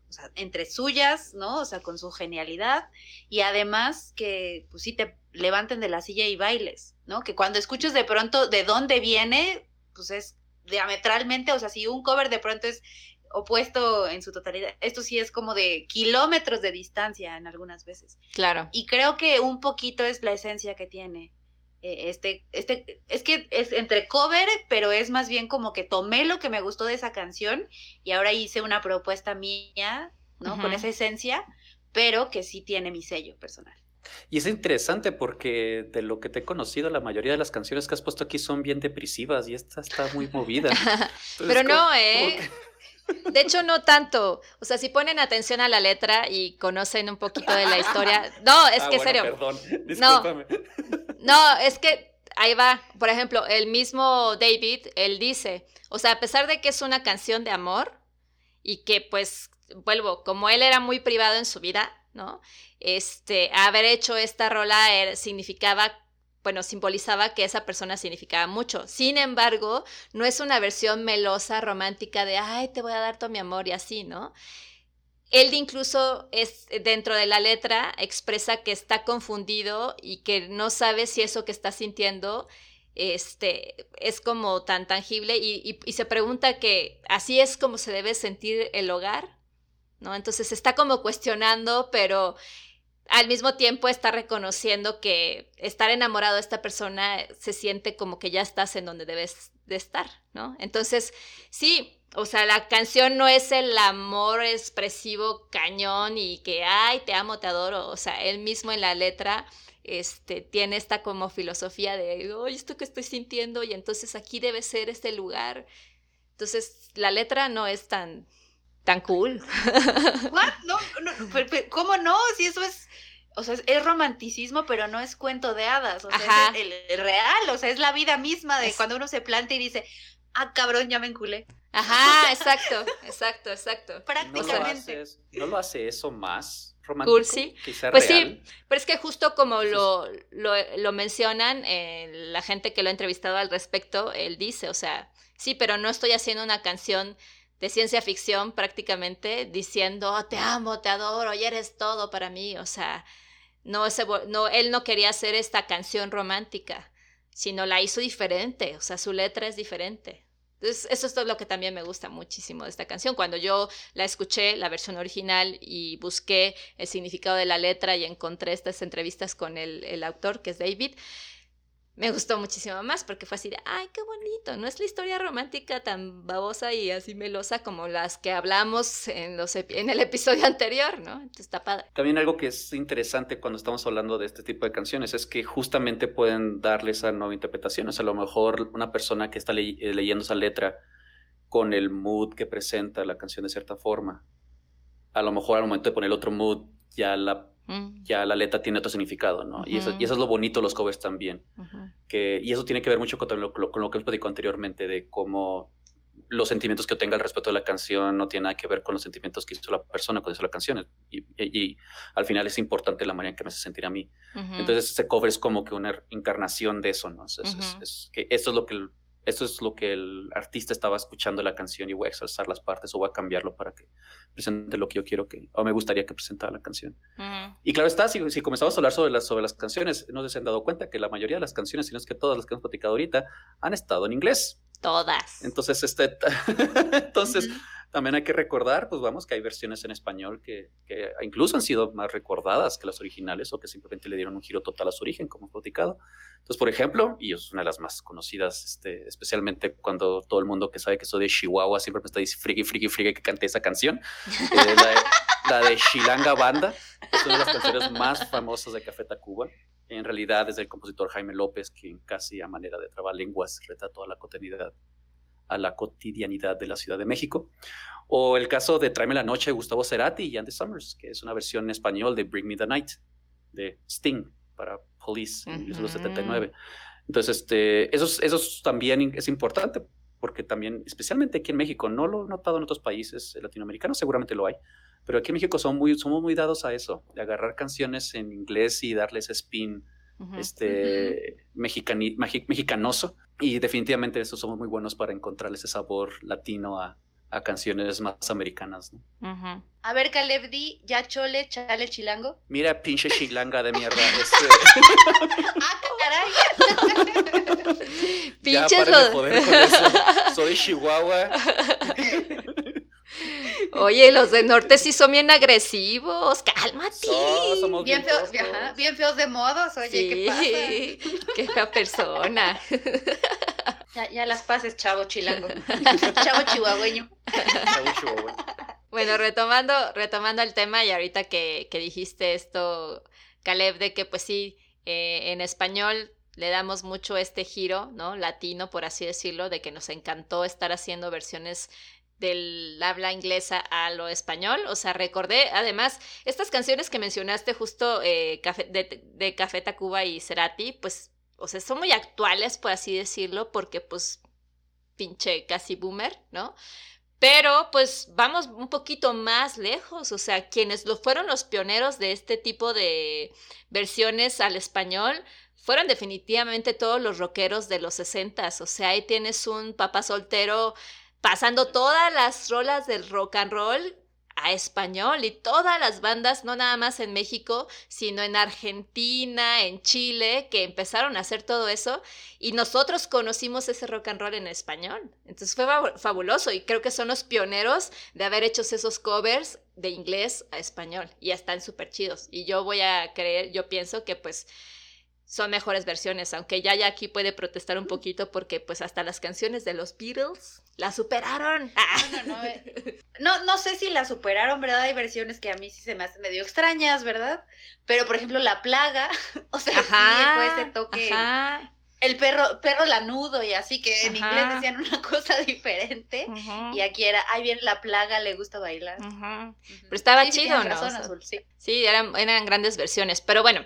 o sea, entre suyas, ¿no? O sea, con su genialidad, y además que, pues sí, te levanten de la silla y bailes, ¿no? Que cuando escuches de pronto de dónde viene, pues es diametralmente, o sea, si un cover de pronto es opuesto en su totalidad. Esto sí es como de kilómetros de distancia en algunas veces. Claro. Y creo que un poquito es la esencia que tiene. Eh, este, este, es que es entre cover, pero es más bien como que tomé lo que me gustó de esa canción y ahora hice una propuesta mía, ¿no? Con esa esencia, pero que sí tiene mi sello personal. Y es interesante porque de lo que te he conocido, la mayoría de las canciones que has puesto aquí son bien depresivas y esta está muy movida. pero no, ¿eh? De hecho, no tanto. O sea, si ponen atención a la letra y conocen un poquito de la historia. No, es ah, que serio. Perdón, discúlpame. No, es que ahí va. Por ejemplo, el mismo David, él dice, o sea, a pesar de que es una canción de amor y que pues, vuelvo, como él era muy privado en su vida, ¿no? Este, haber hecho esta rola significaba bueno, simbolizaba que esa persona significaba mucho. Sin embargo, no es una versión melosa, romántica de, ay, te voy a dar todo mi amor y así, ¿no? Él incluso es dentro de la letra expresa que está confundido y que no sabe si eso que está sintiendo este, es como tan tangible y, y se pregunta que así es como se debe sentir el hogar, ¿no? Entonces está como cuestionando, pero al mismo tiempo está reconociendo que estar enamorado de esta persona se siente como que ya estás en donde debes de estar, ¿no? Entonces, sí, o sea, la canción no es el amor expresivo cañón y que, ay, te amo, te adoro, o sea, él mismo en la letra este, tiene esta como filosofía de, oye, esto que estoy sintiendo y entonces aquí debe ser este lugar. Entonces, la letra no es tan, tan cool. No, no, ¿Cómo no? Si eso es, o sea, es romanticismo, pero no es cuento de hadas, o sea, es el, real, o sea, es la vida misma de cuando uno se planta y dice, ah, cabrón, ya me enculé. Ajá, exacto, exacto, exacto. Prácticamente. ¿No lo, hace, eso más romántico. Cursi. Pues sí, pero es que justo como lo, lo, mencionan, eh, la gente que lo ha entrevistado al respecto, él dice, o sea, sí, pero no estoy haciendo una canción de ciencia ficción prácticamente diciendo, oh, te amo, te adoro y eres todo para mí, o sea, no, no, él no quería hacer esta canción romántica, sino la hizo diferente, o sea, su letra es diferente. Entonces, eso es todo lo que también me gusta muchísimo de esta canción. Cuando yo la escuché, la versión original, y busqué el significado de la letra y encontré estas entrevistas con el, el autor, que es David, me gustó muchísimo más porque fue así de, ay, qué bonito, no es la historia romántica tan babosa y así melosa como las que hablamos en, los en el episodio anterior, ¿no? Entonces está padre. También algo que es interesante cuando estamos hablando de este tipo de canciones es que justamente pueden darle esa nueva interpretación. O sea, a lo mejor una persona que está eh, leyendo esa letra con el mood que presenta la canción de cierta forma, a lo mejor al momento de poner otro mood ya la Mm. ya la letra tiene otro significado, ¿no? y, eso, y, eso, es lo bonito de los covers también. Que, y eso tiene que ver mucho con lo, con lo que hemos platicado anteriormente, de cómo los sentimientos que tenga al respecto de la canción no tiene nada que ver con los sentimientos que hizo la persona cuando hizo la canción. Y, y, al final es importante la manera en que me hace sentir a mí. Entonces ese cover es como que una encarnación de eso, ¿no? es, eso es lo que esto es lo que el artista estaba escuchando la canción y voy a exalzar las partes o voy a cambiarlo para que presente lo que yo quiero que, o me gustaría que presentara la canción. Y claro está, si, si, comenzamos a hablar sobre las, sobre las canciones, no se han dado cuenta que la mayoría de las canciones, si no es que todas las que hemos platicado ahorita, han estado en inglés. Todas. Entonces, este, entonces, también hay que recordar, pues vamos, que hay versiones en español que, que, incluso han sido más recordadas que las originales o que simplemente le dieron un giro total a su origen, como platicado. Entonces, por ejemplo, y es una de las más conocidas, este, especialmente cuando todo el mundo que sabe que soy de Chihuahua siempre me está diciendo friki, friki, friki que cante esa canción, eh, la, de, Shilanga Banda, es una de las canciones más famosas de Café Tacuba. En realidad es del compositor Jaime López, quien casi a manera de trabalenguas retrató a la cotidianidad a la cotidianidad de la Ciudad de México. O el caso de Tráeme la Noche de Gustavo Cerati y Andy Summers, que es una versión en español de Bring Me the Night de Sting para Police en 1979. Entonces, este, eso, eso también es importante porque también, especialmente aquí en México, no lo he notado en otros países latinoamericanos, seguramente lo hay, pero aquí en México son muy, somos muy dados a eso, de agarrar canciones en inglés y darles spin este, mexicanoso. Y definitivamente eso somos muy buenos para encontrarle ese sabor latino a, a canciones más americanas. A ver, Caleb D, ya chole, chale, chilango. Mira, pinche chilanga de mierda. Este. ¡Ah, caray! Pinches Soy Chihuahua. Oye, los de norte sí son bien agresivos, cálmate. bien, feos, bien feos de modos, oye, ¿qué pasa? Qué fea persona. Ya, ya las pases, chavo chilango. chavo chihuahueño. Bueno, retomando, retomando el tema y ahorita que, que dijiste esto, Caleb, de que pues sí, eh, en español le damos mucho este giro, ¿no? Latino, por así decirlo, de que nos encantó estar haciendo versiones del habla inglesa a lo español. O sea, recordé, además, estas canciones que mencionaste justo eh, de, de, Café Tacuba y Cerati, pues, o sea, son muy actuales, por así decirlo, porque pues pinche casi boomer, ¿no? Pero pues vamos un poquito más lejos, o sea, quienes lo fueron los pioneros de este tipo de versiones al español fueron definitivamente todos los rockeros de los sesentas, o sea, ahí tienes un papá soltero pasando todas las rolas del rock and roll a español y todas las bandas, no nada más en México, sino en Argentina, en Chile, que empezaron a hacer todo eso y nosotros conocimos ese rock and roll en español. Entonces fue fabuloso y creo que son los pioneros de haber hecho esos covers de inglés a español y ya están súper chidos. Y yo voy a creer, yo pienso que pues son mejores versiones, aunque ya, ya aquí puede protestar un poquito porque pues hasta las canciones de los Beatles la superaron. Eh, no, no, sé si la superaron, ¿verdad? Hay versiones que a mí sí se me hacen medio extrañas, ¿verdad? Pero por ejemplo La Plaga, o sea, sí fue ese toque... El perro, perro lanudo y así que en inglés decían una cosa diferente y aquí era, ahí viene la plaga, le gusta bailar. Pero estaba chido, ¿no? sí, sí eran, eran grandes versiones, pero bueno,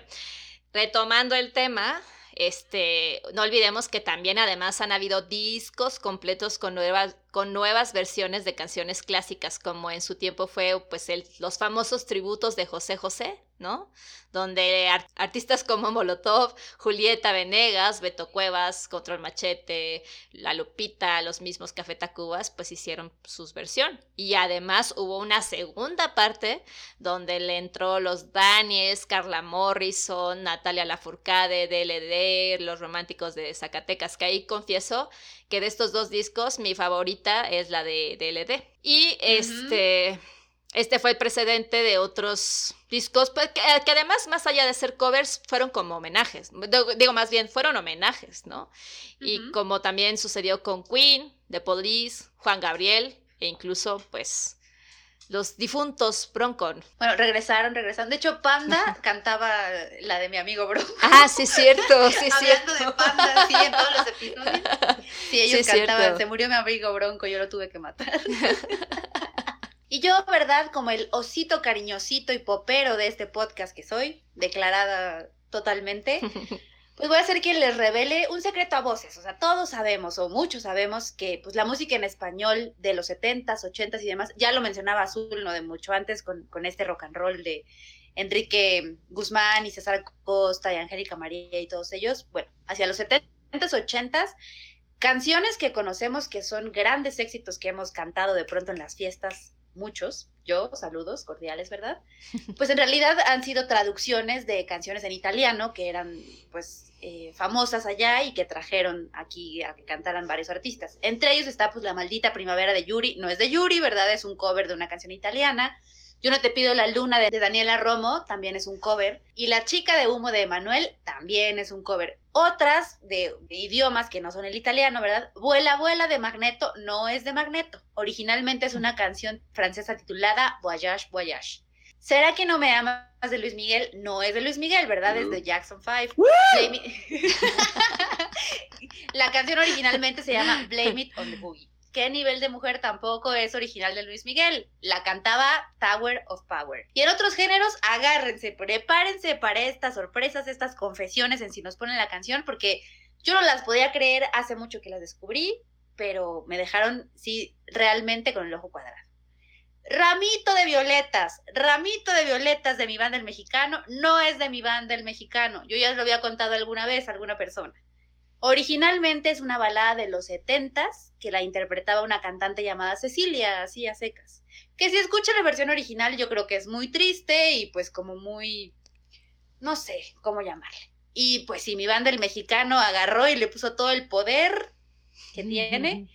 retomando el tema, este, no olvidemos que también además han habido discos completos con nuevas, con nuevas versiones de canciones clásicas, como en su tiempo fue pues los famosos tributos de José José, ¿no? Donde artistas como Molotov, Julieta Venegas, Beto Cuevas, Control Machete, La Lupita, los mismos Café Tacubas, pues hicieron sus versión. Y además hubo una segunda parte donde le entró los Daniels, Carla Morrison, Natalia Lafourcade, DLD, los románticos de Zacatecas, que ahí confieso que de estos dos discos mi favorita es la de DLD. Y este... Este fue el precedente de otros discos, pues, que, además, más allá de ser covers, fueron como homenajes. Digo, más bien, fueron homenajes, ¿no? Y como también sucedió con Queen, The Police, Juan Gabriel, e incluso, pues, los difuntos Broncon. Bueno, regresaron, regresaron. De hecho, Panda cantaba la de mi amigo Bronco. Ah, sí, cierto, sí, Hablando de Panda, sí, en todos los episodios. Sí, ellos cantaban, se murió mi amigo Bronco, yo lo tuve que matar. Y yo, ¿verdad? Como el osito cariñosito y popero de este podcast que soy, declarada totalmente, pues voy a ser quien les revele un secreto a voces. O sea, todos sabemos, o muchos sabemos, que pues la música en español de los 70s, 80s y demás, ya lo mencionaba Azul, no de mucho antes, con, con este rock and roll de Enrique Guzmán y César Costa y Angélica María y todos ellos, bueno, hacia los 70s, 80s, canciones que conocemos que son grandes éxitos que hemos cantado de pronto en las fiestas muchos, yo, saludos cordiales, ¿verdad? Pues en realidad han sido traducciones de canciones en italiano que eran pues eh, famosas allá y que trajeron aquí a que cantaran varios artistas. Entre ellos está pues La maldita primavera de Yuri, no es de Yuri, ¿verdad? Es un cover de una canción italiana. Yo no te pido la luna de, Daniela Romo, también es un cover. Y La chica de humo de Emanuel también es un cover. Otras de, idiomas que no son el italiano, ¿verdad? Vuela, vuela de Magneto no es de Magneto. Originalmente es una canción francesa titulada Voyage, Voyage. ¿Será que no me amas de Luis Miguel? No es de Luis Miguel, ¿verdad? Es de Jackson 5. La canción originalmente se llama Blame It on the Boogie. ¿Qué nivel de mujer tampoco es original de Luis Miguel? La cantaba Tower of Power. Y en otros géneros, agárrense, prepárense para estas sorpresas, estas confesiones en si nos ponen la canción, porque yo no las podía creer hace mucho que las descubrí, pero me dejaron, sí, realmente con el ojo cuadrado. Ramito de violetas, ramito de violetas de mi banda el mexicano, no es de mi banda el mexicano. Yo ya lo había contado alguna vez a alguna persona. Originalmente es una balada de los setentas que la interpretaba una cantante llamada Cecilia, así a secas. Que si escucha la versión original yo creo que es muy triste y pues como muy... no sé cómo llamarle. Y pues si mi banda el mexicano agarró y le puso todo el poder que tiene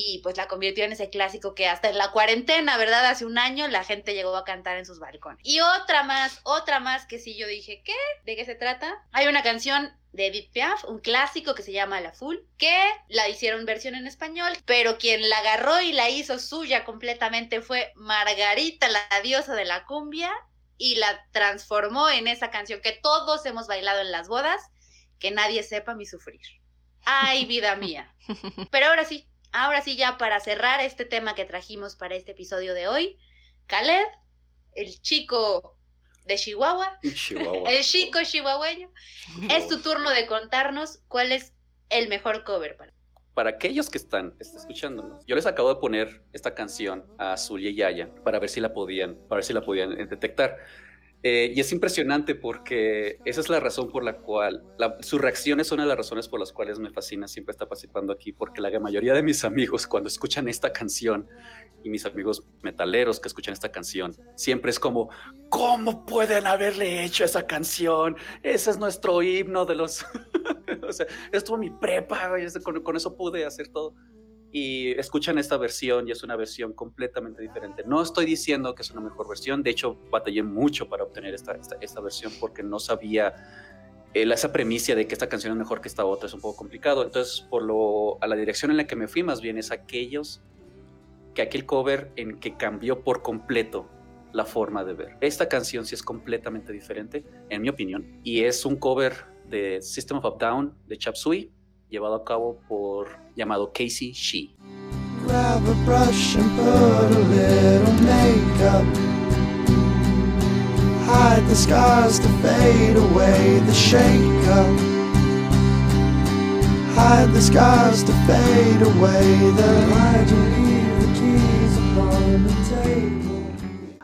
y pues la convirtió en ese clásico que hasta en la cuarentena, ¿verdad? Hace un año la gente llegó a cantar en sus balcones. Y otra más, otra más que sí yo dije, ¿qué? ¿De qué se trata? Hay una canción de Edith Piaf, un clásico que se llama La Full, que la hicieron versión en español, pero quien la agarró y la hizo suya completamente fue Margarita, la diosa de la cumbia, y la transformó en esa canción que todos hemos bailado en las bodas, que nadie sepa mi sufrir. Ay, vida mía. Pero ahora sí, ahora sí ya para cerrar este tema que trajimos para este episodio de hoy, Caleb, el chico de Chihuahua, el chico chihuahueño, es tu turno de contarnos cuál es el mejor cover para para aquellos que están, escuchándonos, yo les acabo de poner esta canción a Zulia y Yaya para ver si la podían, para ver si la podían detectar. Eh, y es impresionante porque esa es la razón por la cual, sus reacciones son una de las razones por las cuales me fascina siempre estar participando aquí, porque la mayoría de mis amigos cuando escuchan esta canción y mis amigos metaleros que escuchan esta canción, siempre es como, ¿cómo pueden haberle hecho esa canción? Ese es nuestro himno de los... o sea, estuvo mi prepa, con, con eso pude hacer todo y escuchan esta versión y es una versión completamente diferente. No estoy diciendo que es una mejor versión, de hecho batallé mucho para obtener esta, esta, versión porque no sabía eh, esa premisa de que esta canción es mejor que esta otra, es un poco complicado. Entonces, por lo, a la dirección en la que me fui más bien es aquellos, que aquel cover en que cambió por completo la forma de ver. Esta canción sí es completamente diferente, en mi opinión, y es un cover de System of a Down de Chap Suey, llevado a cabo por llamado Casey She. Grab a brush and put a little makeup. Hide the scars to fade away the shake up. hide the scars to fade away. Then why'd you leave the keys upon the table?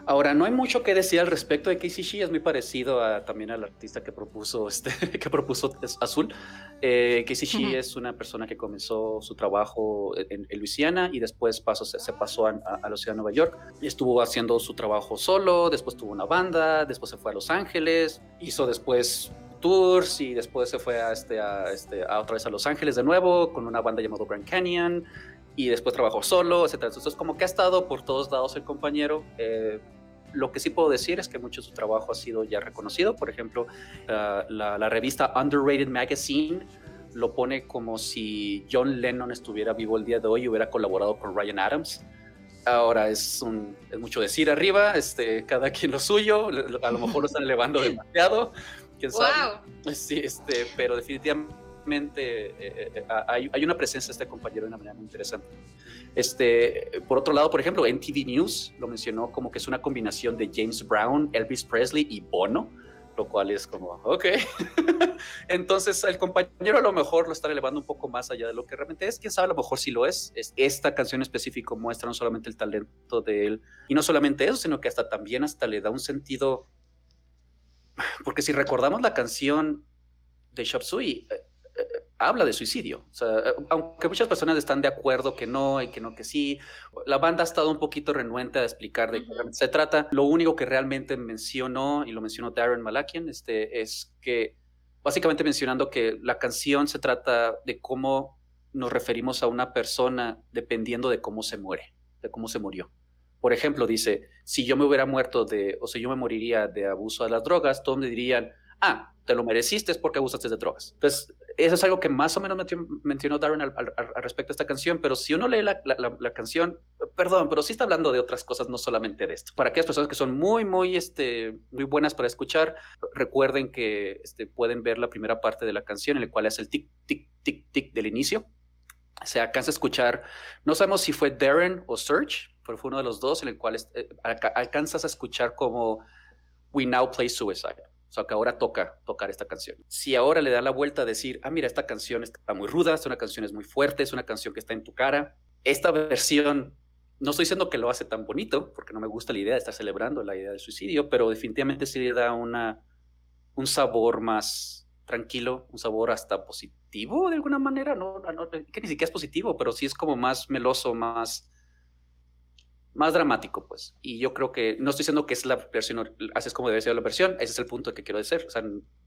Ahora, no hay mucho que decir al respecto de Shee, es muy parecido a, también al artista que propuso, este, que propuso Azul. Eh, es una persona que comenzó su trabajo en, Luisiana y después pasó, se, pasó a, la ciudad de Nueva York. Y estuvo haciendo su trabajo solo, después tuvo una banda, después se fue a Los Ángeles, hizo después tours y después se fue a, este, a, este, a otra vez a Los Ángeles de nuevo con una banda llamada Grand Canyon y después trabajó solo, etc. Entonces, como que ha estado por todos lados el compañero. Eh, lo que sí puedo decir es que mucho de su trabajo ha sido ya reconocido. Por ejemplo, la, revista Underrated Magazine lo pone como si John Lennon estuviera vivo el día de hoy y hubiera colaborado con Ryan Adams. Ahora es, un, es mucho decir arriba, este, cada quien lo suyo, a lo mejor lo están elevando demasiado, quién sabe. Sí, este, pero definitivamente eh, eh, eh, hay, hay, una presencia de este compañero de una manera muy interesante. Este, por otro lado, por ejemplo, NTV News lo mencionó como que es una combinación de James Brown, Elvis Presley y Bono, lo cual es como, ok. Entonces, el compañero a lo mejor lo está elevando un poco más allá de lo que realmente es. Quién sabe, a lo mejor sí lo es. Esta canción específica muestra no solamente el talento de él, y no solamente eso, sino que hasta también hasta le da un sentido. Porque si recordamos la canción de Shop Sui, habla de suicidio. O sea, eh, aunque muchas personas están de acuerdo que no y que no que sí, la banda ha estado un poquito renuente a explicar de qué se trata. Lo único que realmente mencionó, y lo mencionó Darren Malakian, este, es que básicamente mencionando que la canción se trata de cómo nos referimos a una persona dependiendo de cómo se muere, de cómo se murió. Por ejemplo, dice, si yo me hubiera muerto de, o si yo me moriría de abuso de las drogas, todos me dirían, ah, te lo mereciste es porque abusaste de drogas. Entonces, eso es algo que más o menos mencionó Darren al, respecto a esta canción, pero si uno lee la, canción, perdón, pero sí está hablando de otras cosas, no solamente de esto. Para aquellas personas que son muy, muy, este, muy buenas para escuchar, recuerden que este, pueden ver la primera parte de la canción, en la cual es el tic, tic, tic, tic del inicio. Se alcanza a escuchar, no sabemos si fue Darren o Serge, pero fue uno de los dos, en el cual eh, alcanzas a escuchar como We Now Play Suicide sea, que ahora toca tocar esta canción. Si ahora le da la vuelta a decir, ah, mira, esta canción está muy ruda, es una canción es muy fuerte, es una canción que está en tu cara, esta versión, no estoy diciendo que lo hace tan bonito, porque no me gusta la idea de estar celebrando la idea del suicidio, pero definitivamente sí le da una, un sabor más tranquilo, un sabor hasta positivo de alguna manera, no, que ni siquiera es positivo, pero sí es como más meloso, más más dramático, pues. Y yo creo que, no estoy diciendo que es la versión, así como debe ser la versión, ese es el punto que quiero decir. O sea,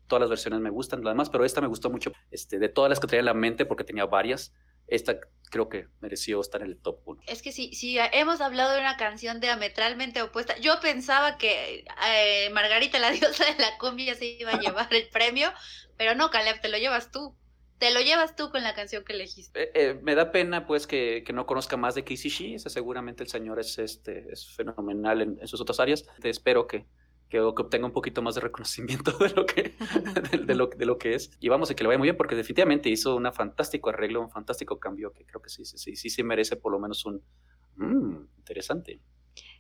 todas las versiones me gustan, lo demás, pero esta me gustó mucho, este, de todas las que tenía en la mente, porque tenía varias, esta creo que mereció estar en el top 1. Es que si, si hemos hablado de una canción diametralmente opuesta, yo pensaba que eh, Margarita, la diosa de la cumbia, se iba a llevar el premio, pero no, Caleb, te lo llevas tú te lo llevas tú con la canción que elegiste. Eh, eh, me da pena pues que, no conozca más de Casey Shee, seguramente el señor es, este, es fenomenal en, sus otras áreas. Te espero que, que, obtenga un poquito más de reconocimiento de lo que, de, lo, de lo que es. Y vamos a que le vaya muy bien porque definitivamente hizo un fantástico arreglo, un fantástico cambio que creo que sí, sí, sí, sí, merece por lo menos un mm, interesante.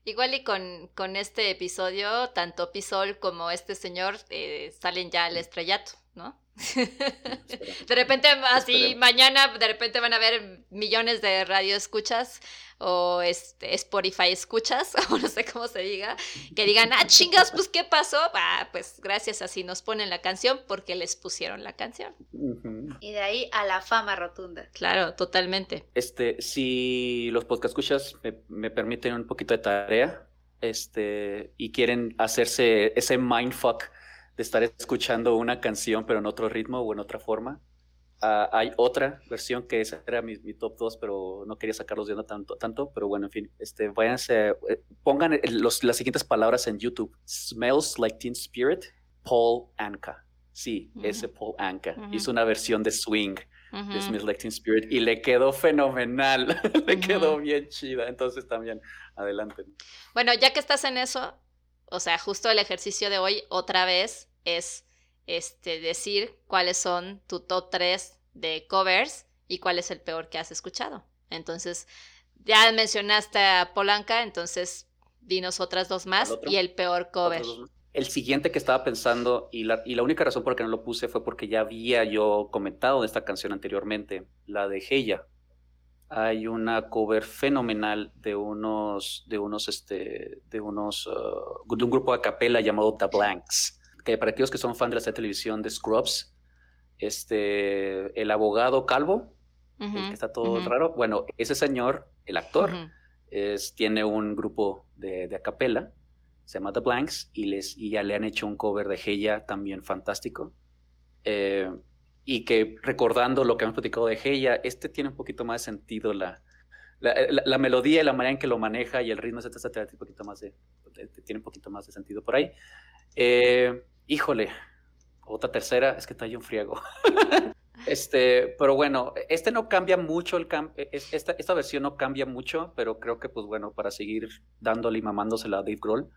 Igual y con, con, este episodio, tanto Pisol como este señor eh, salen ya al estrellato, ¿no? de repente, así mañana, de repente van a ver millones de radio escuchas o este, Spotify escuchas, o no sé cómo se diga, que digan, ah, chingas, pues ¿qué pasó? Ah, pues gracias, así nos ponen la canción porque les pusieron la canción. Y de ahí a la fama rotunda. Claro, totalmente. Este, si los podcast escuchas me, me permiten un poquito de tarea, este, y quieren hacerse ese mindfuck de estar escuchando una canción pero en otro ritmo o en otra forma. Ah, hay otra versión que esa era mi, top 2, pero no quería sacarlos de tanto, tanto, pero bueno, en fin, este, váyanse, eh, pongan los, las siguientes palabras en YouTube. Smells Like Teen Spirit, Paul Anka. Sí, ese Paul Anka. Hizo una versión de Swing de Smells Like Teen Spirit y le quedó fenomenal, le quedó bien chida, entonces también, adelante. Bueno, ya que estás en eso, o sea, justo el ejercicio de hoy otra vez es este, decir cuáles son tu top 3 de covers y cuál es el peor que has escuchado. Entonces, ya mencionaste a Polanca, entonces dinos otras dos más y el peor cover. el siguiente que estaba pensando, y la, y la única razón por la que no lo puse fue porque ya había yo comentado de esta canción anteriormente, la de Heya. Hay una cover fenomenal de unos, de unos, este, de unos, uh, de un grupo a capela llamado The Blanks, que para aquellos que son fans de la televisión de Scrubs, este, el abogado calvo, que está todo raro, bueno, ese señor, el actor, es, tiene un grupo de, de acapella se llama The Blanks y, les, y ya le han hecho un cover de Heya también fantástico. Eh, y que recordando lo que hemos platicado de Heya, este tiene un poquito más de sentido la, la, melodía y la manera en que lo maneja y el ritmo, etcétera, tiene un poquito más de, tiene un poquito más de sentido por ahí. Eh, híjole, otra tercera, es que está ahí un friego. Este, pero bueno, este no cambia mucho, el e, esta, esta versión no cambia mucho, pero creo que pues bueno, para seguir dándole y mamándosela a Dave Grohl,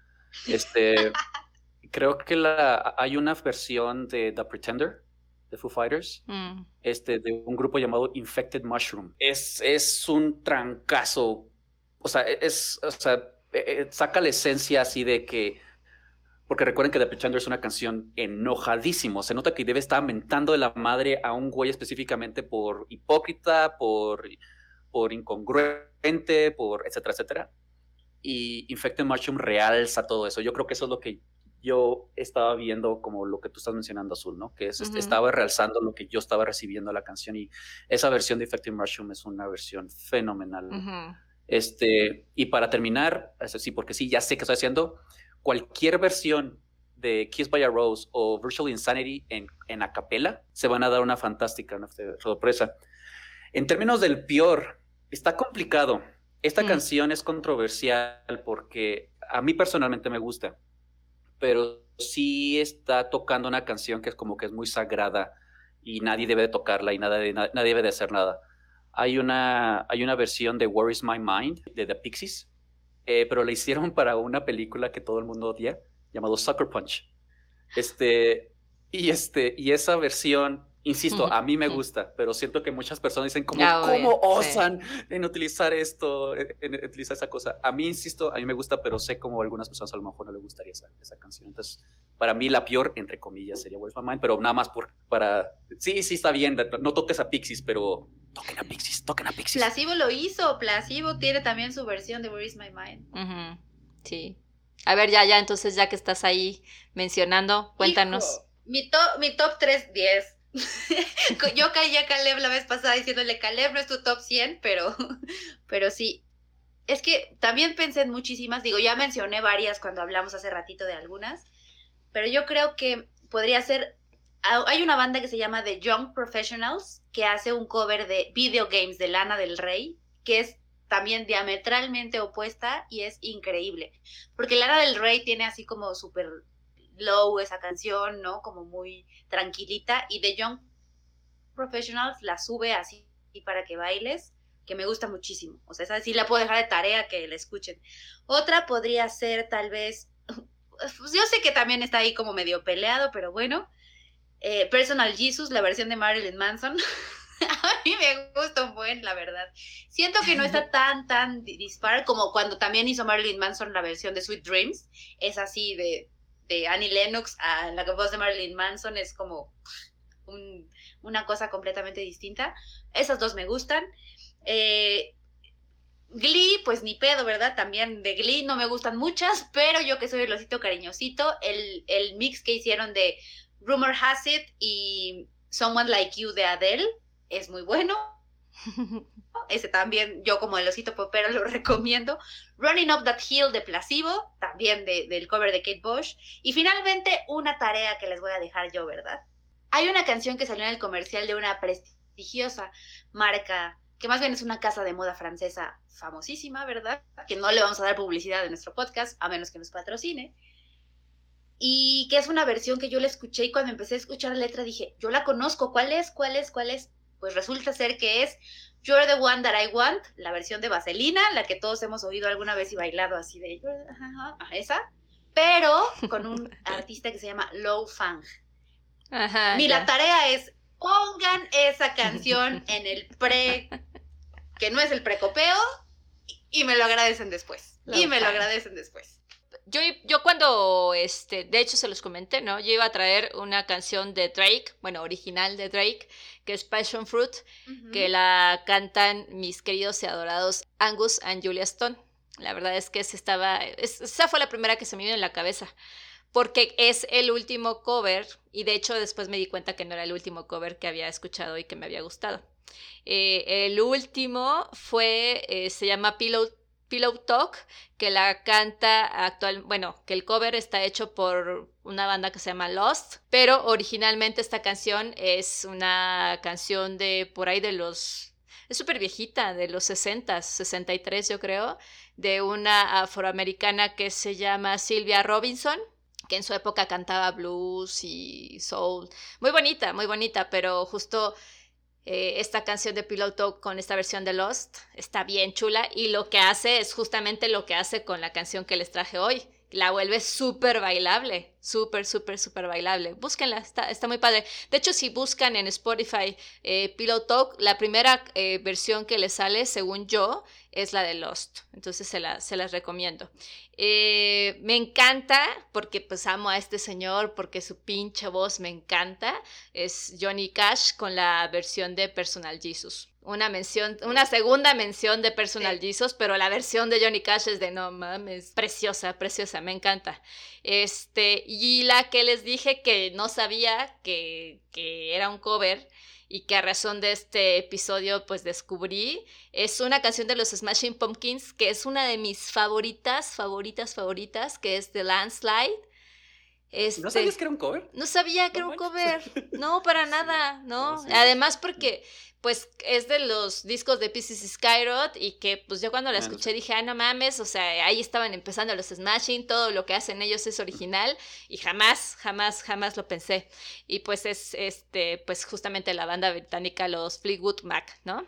este, creo que la, hay una versión de The Pretender de Foo Fighters, mm. este, de un grupo llamado Infected Mushroom. Es, es un trancazo, o sea, e, es, o sea, e, saca la esencia así de que porque recuerden que The Pretender es una canción enojadísimo. Se nota que debe estar mentando de la madre a un güey específicamente por hipócrita, por, por incongruente, por etcétera, etcétera. Y Infected Mushroom realza todo eso. Yo creo que eso es lo que yo estaba viendo como lo que tú estás mencionando, Azul, ¿no? Que es, este, estaba realzando lo que yo estaba recibiendo la canción y esa versión de Infected Mushroom es una versión fenomenal. Este, y para terminar, sí, porque sí, ya sé que estoy haciendo, cualquier versión de Kiss by a Rose o Virtual Insanity en, en acapella, se van a dar una fantástica sorpresa. En términos del peor, está complicado. Esta mm. canción es controversial porque a mí personalmente me gusta, pero sí está tocando una canción que es como que es muy sagrada y nadie debe de tocarla y nadie, nadie debe de hacer nada. Hay una, hay una versión de Where is My Mind de The Pixies eh, pero la hicieron para una película que todo el mundo odia, llamado Sucker Punch. Este, y, este, y esa versión Insisto, a mí me gusta, pero siento que muchas personas dicen como, ¿cómo osan en utilizar esto, en, utilizar esa cosa? A mí, insisto, a mí me gusta, pero sé como a algunas personas a lo mejor no le gustaría esa, esa canción. Entonces, para mí la peor, entre comillas, sería Wolf of Mind, pero nada más por, para, sí, sí está bien, no toques a Pixies, pero toquen a Pixies, toquen a Pixies. Placebo lo hizo, Placebo tiene también su versión de Where is My Mind. Sí. A ver, ya, ya, entonces ya que estás ahí mencionando, cuéntanos. mi, top, mi top 3, 10 Yo caí a Caleb la vez pasada diciéndole, Caleb no es tu top 100, pero, pero sí. Es que también pensé en muchísimas, digo, ya mencioné varias cuando hablamos hace ratito de algunas, pero yo creo que podría ser, hay una banda que se llama The Young Professionals, que hace un cover de Video Games de Lana del Rey, que es también diametralmente opuesta y es increíble, porque Lana del Rey tiene así como súper low esa canción, ¿no? Como muy tranquilita. Y The Young Professionals la sube así para que bailes, que me gusta muchísimo. O sea, esa sí la puedo dejar de tarea que la escuchen. Otra podría ser tal vez, yo sé que también está ahí como medio peleado, pero bueno. Eh, Personal Jesus, la versión de Marilyn Manson. a mí me gusta un buen, la verdad. Siento que no está tan, tan dispar como cuando también hizo Marilyn Manson la versión de Sweet Dreams. Es así de de Annie Lennox a la voz de Marilyn Manson es como una cosa completamente distinta. Esas dos me gustan. Eh, Glee, pues ni pedo, ¿verdad? También de Glee no me gustan muchas, pero yo que soy el osito cariñosito, el, el mix que hicieron de Rumor Has It y Someone Like You de Adele es muy bueno. Ese también, yo como el osito popero lo recomiendo. Running Up That Hill de Placebo, también del cover de Kate Bush. Y finalmente, una tarea que les voy a dejar yo, ¿verdad? Hay una canción que salió en el comercial de una prestigiosa marca, que más bien es una casa de moda francesa famosísima, ¿verdad? Que no le vamos a dar publicidad en nuestro podcast, a menos que nos patrocine. Y que es una versión que yo la escuché y cuando empecé a escuchar la letra dije, yo la conozco, ¿cuál es? ¿Cuál es? ¿Cuál es? Pues resulta ser que es You're the One That I Want, la versión de Vaselina, la que todos hemos oído alguna vez y bailado así de esa, pero con un artista que se llama Low Fang. Ajá, Mi la tarea es pongan esa canción en el pre, que no es el precopeo, y me lo agradecen después. y me lo agradecen después. yo, yo cuando, este, de hecho se los comenté, ¿no? Yo iba a traer una canción de Drake, bueno, original de Drake, que es Passion Fruit, que la cantan mis queridos y adorados Angus and Julia Stone. La verdad es que esa, estaba, esa fue la primera que se me vino en la cabeza, porque es el último cover, y de hecho después me di cuenta que no era el último cover que había escuchado y que me había gustado. Eh, el último fue, eh, se llama Pillow Pillow Talk, que la canta actual, bueno, que el cover está hecho por una banda que se llama Lost, pero originalmente esta canción es una canción de por ahí de los, es súper viejita, de los 60, 63 yo creo, de una afroamericana que se llama Sylvia Robinson que en su época cantaba blues y soul. Muy bonita, muy bonita, pero justo eh, esta canción de Pillow Talk con esta versión de Lost está bien chula y lo que hace es justamente lo que hace con la canción que les traje hoy. La vuelve súper bailable, súper, súper, súper bailable. Búsquenla, está, está, muy padre. De hecho, si buscan en Spotify eh, Pillow Talk, la primera eh, versión que les sale, según yo, es la de Lost. Entonces se, la, se las recomiendo. Eh, me encanta porque pues amo a este señor, porque su pinche voz me encanta. Es Johnny Cash con la versión de Personal Jesus. Una mención, una segunda mención de Personal Jesus, pero la versión de Johnny Cash es de no mames, preciosa, preciosa, me encanta. Este, y la que les dije que no sabía que, que era un cover y que a razón de este episodio pues descubrí, es una canción de los Smashing Pumpkins que es una de mis favoritas, favoritas, favoritas, que es The Landslide. Este, ¿No sabías que era un cover? No sabía que era un cover. No, para nada, ¿no? Además porque pues es de los discos de Pieces Skyrod y que pues yo cuando la escuché dije, ah, no mames, o sea, ahí estaban empezando los Smashing, todo lo que hacen ellos es original y jamás, jamás, jamás lo pensé. Y pues es, este, pues justamente la banda británica, los Fleetwood Mac, ¿no?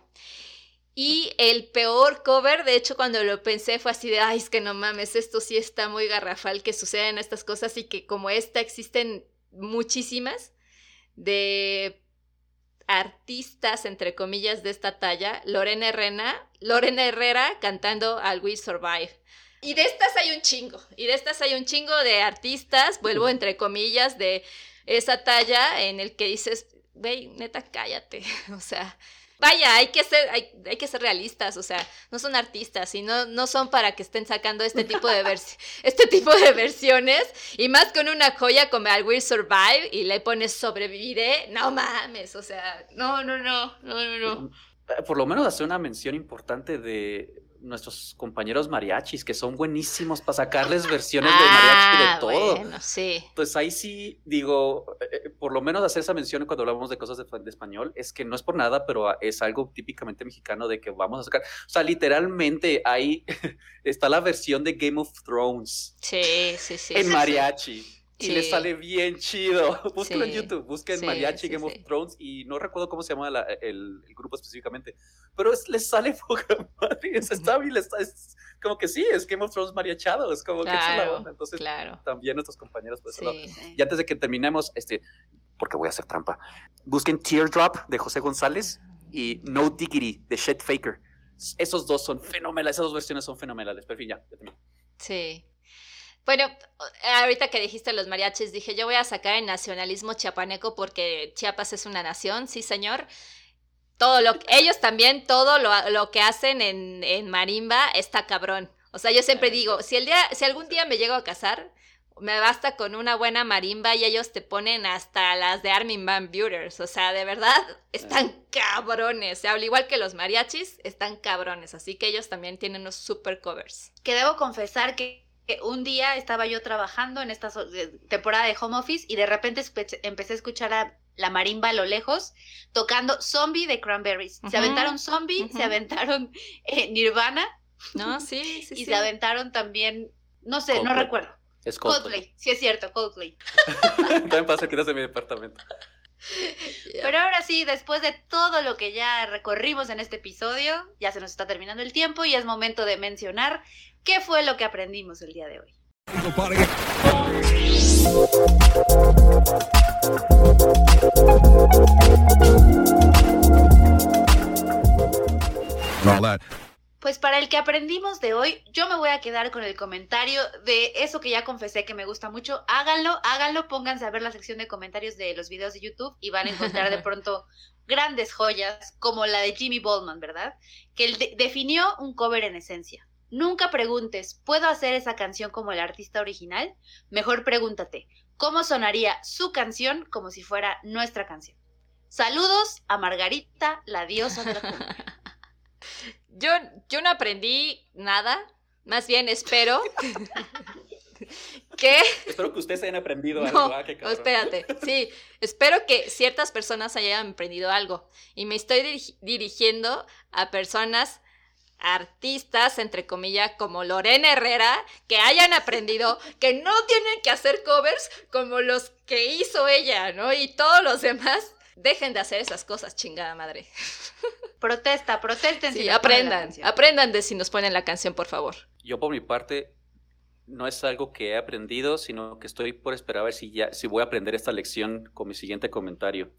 Y el peor cover, de hecho, cuando lo pensé fue así de, ay, es que no mames, esto sí está muy garrafal que sucedan estas cosas y que como esta existen muchísimas de artistas, entre comillas, de esta talla, Lorena Herrera, Lorena Herrera cantando Al We Survive. Y de estas hay un chingo, y de estas hay un chingo de artistas, vuelvo entre comillas, de esa talla en el que dices, güey, neta, cállate, o sea, vaya, hay que ser, hay, que ser realistas, o sea, no son artistas y no, no son para que estén sacando este tipo de este tipo de versiones. Y más con una joya como I Will Survive y le pones sobreviviré. No mames, o sea, no, no, no, no, no, no. Por lo menos hacer una mención importante de nuestros compañeros mariachis, que son buenísimos para sacarles versiones de mariachi de ah, todo. Bueno, sí. Pues ahí sí, digo, eh, eh, por lo menos hacer esa mención cuando hablamos de cosas de, español, es que no es por nada, pero es algo típicamente mexicano de que vamos a sacar. O sea, literalmente ahí está la versión de Game of Thrones. Sí, sí, sí. En mariachi. Y le sale bien chido. Búsquenlo en YouTube, busquen Mariachi Game of Thrones y no recuerdo cómo se llama el, grupo específicamente, pero es, les sale poca madre. Es, está bien, es como que sí, es Game of Thrones mariachado, es como que es la onda. Entonces, también nuestros compañeros, pues, Y antes de que terminemos, este, porque voy a hacer trampa, busquen Teardrop de José González y No Diggity de Shed Faker. Esos dos son fenomenales, esas dos versiones son fenomenales. Pero fin, ya, ya Sí. Bueno, ahorita que dijiste los mariachis, dije, yo voy a sacar el nacionalismo chiapaneco porque Chiapas es una nación, sí señor. Todo lo ellos también, todo lo, que hacen en, en, marimba está cabrón. O sea, yo siempre digo, si el día, si algún día me llego a casar, me basta con una buena marimba y ellos te ponen hasta las de Armin Van Buren. O sea, de verdad, están cabrones. O sea, al igual que los mariachis, están cabrones. Así que ellos también tienen unos super covers. Que debo confesar que un día estaba yo trabajando en esta temporada de home office y de repente empecé a escuchar a la marimba a lo lejos tocando Zombie de Cranberries. Se aventaron Zombie, se aventaron eh, Nirvana. No, sí, sí. y se aventaron también, no sé, no recuerdo. Es Coldplay. Sí, es cierto, Coldplay. También pasa que no mi departamento. Pero ahora sí, después de todo lo que ya recorrimos en este episodio, ya se nos está terminando el tiempo y es momento de mencionar qué fue lo que aprendimos el día de hoy. Pues para el que aprendimos de hoy, yo me voy a quedar con el comentario de eso que ya confesé que me gusta mucho. Háganlo, háganlo, pónganse a ver la sección de comentarios de los videos de YouTube y van a encontrar de pronto grandes joyas como la de Jimmy Baldwin, ¿verdad? Que él definió un cover en esencia. Nunca preguntes, ¿puedo hacer esa canción como el artista original? Mejor pregúntate, ¿cómo sonaría su canción como si fuera nuestra canción? Saludos a Margarita, la diosa de la Yo, yo no aprendí nada, más bien espero que... Espero que ustedes hayan aprendido algo. Ah, espérate, sí, espero que ciertas personas hayan aprendido algo. Y me estoy dirigiendo a personas artistas, entre comillas, como Lorena Herrera, que hayan aprendido que no tienen que hacer covers como los que hizo ella, ¿no? Y todos los demás dejen de hacer esas cosas, chingada madre. Protesta, protesten. Sí, aprendan, aprendan de si nos ponen la canción, por favor. Yo por mi parte no es algo que he aprendido, sino que estoy por esperar a ver si ya si voy a aprender esta lección con mi siguiente comentario.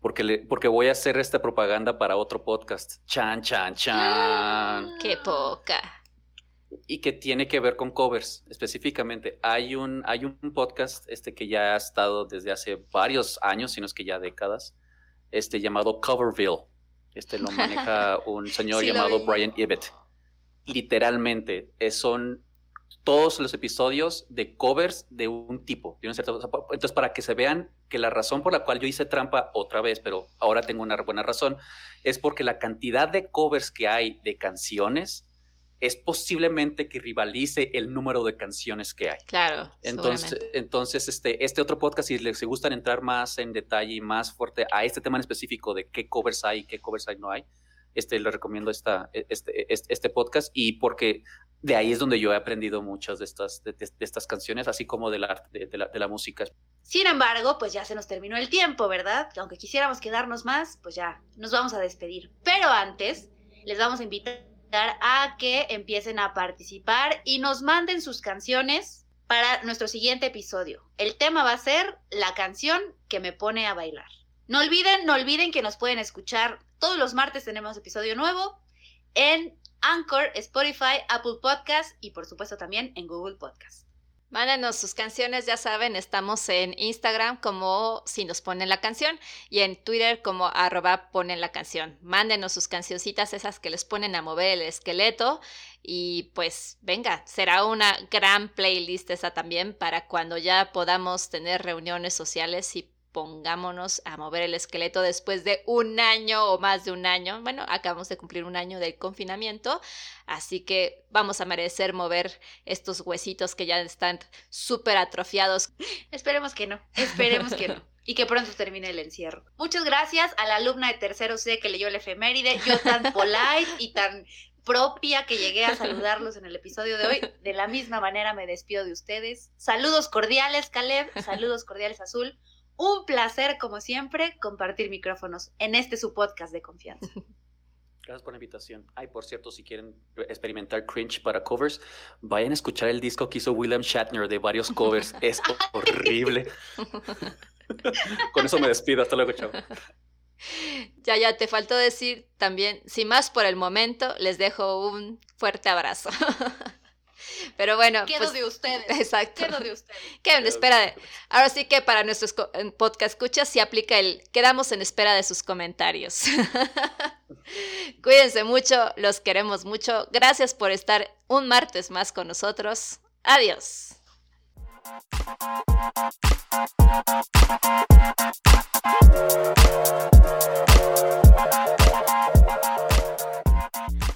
Porque, le, porque voy a hacer esta propaganda para otro podcast. Chan, chan, chan. ¡Qué poca! Y que tiene que ver con covers específicamente. Hay un, hay un podcast este, que ya ha estado desde hace varios años, si no es que ya décadas, este, llamado Coverville. Este lo maneja un señor llamado Brian Ibbett. Literalmente, son todos los episodios de covers de un tipo. entonces, para que se vean que la razón por la cual yo hice trampa otra vez, pero ahora tengo una buena razón, es porque la cantidad de covers que hay de canciones es posiblemente que rivalice el número de canciones que hay. Claro. Entonces, entonces este, este otro podcast, si les gustan entrar más en detalle y más fuerte a este tema en específico de qué covers hay y qué covers hay no hay, este, les recomiendo esta, e, este, este, este, podcast y porque de ahí es donde yo he aprendido muchas de estas, de, estas canciones, así como de la, de, la, de la música. Sin embargo, pues ya se nos terminó el tiempo, ¿verdad? Aunque quisiéramos quedarnos más, pues ya nos vamos a despedir. Pero antes, les vamos a invitar a que empiecen a participar y nos manden sus canciones para nuestro siguiente episodio. El tema va a ser la canción que me pone a bailar. No olviden, no olviden que nos pueden escuchar todos los martes tenemos episodio nuevo en Anchor, Spotify, Apple Podcast y por supuesto también en Google Podcast. Mándanos sus canciones, ya saben, estamos en Instagram como si nos ponen la canción y en Twitter como arroba ponen la canción. Mándenos sus cancioncitas, esas que les ponen a mover el esqueleto y pues venga, será una gran playlist esa también para cuando ya podamos tener reuniones sociales y pongámonos a mover el esqueleto después de un año o más de un año. Bueno, acabamos de cumplir un año del confinamiento, así que vamos a merecer mover estos huesitos que ya están súper atrofiados. Esperemos que no, esperemos que no. Y que pronto termine el encierro. Muchas gracias a la alumna de tercero C que leyó el efeméride, yo tan polite y tan propia que llegué a saludarlos en el episodio de hoy. De la misma manera me despido de ustedes. Saludos cordiales, Caleb. Saludos cordiales, Azul. Un placer, como siempre, compartir micrófonos en este su podcast de confianza. Gracias por la invitación. Ay, por cierto, si quieren experimentar cringe para covers, vayan a escuchar el disco que hizo William Shatner de varios covers. es horrible. Con eso me despido. Hasta luego, chao. Ya, ya, te faltó decir también, sin más por el momento, les dejo un fuerte abrazo. Pero bueno. Quedo pues, de ustedes. Exacto. Quedo de ustedes. Quedo en espera de. Ahora sí que para nuestros podcast escuchas sí aplica el quedamos en espera de sus comentarios. Cuídense mucho, los queremos mucho. Gracias por estar un martes más con nosotros. Adiós.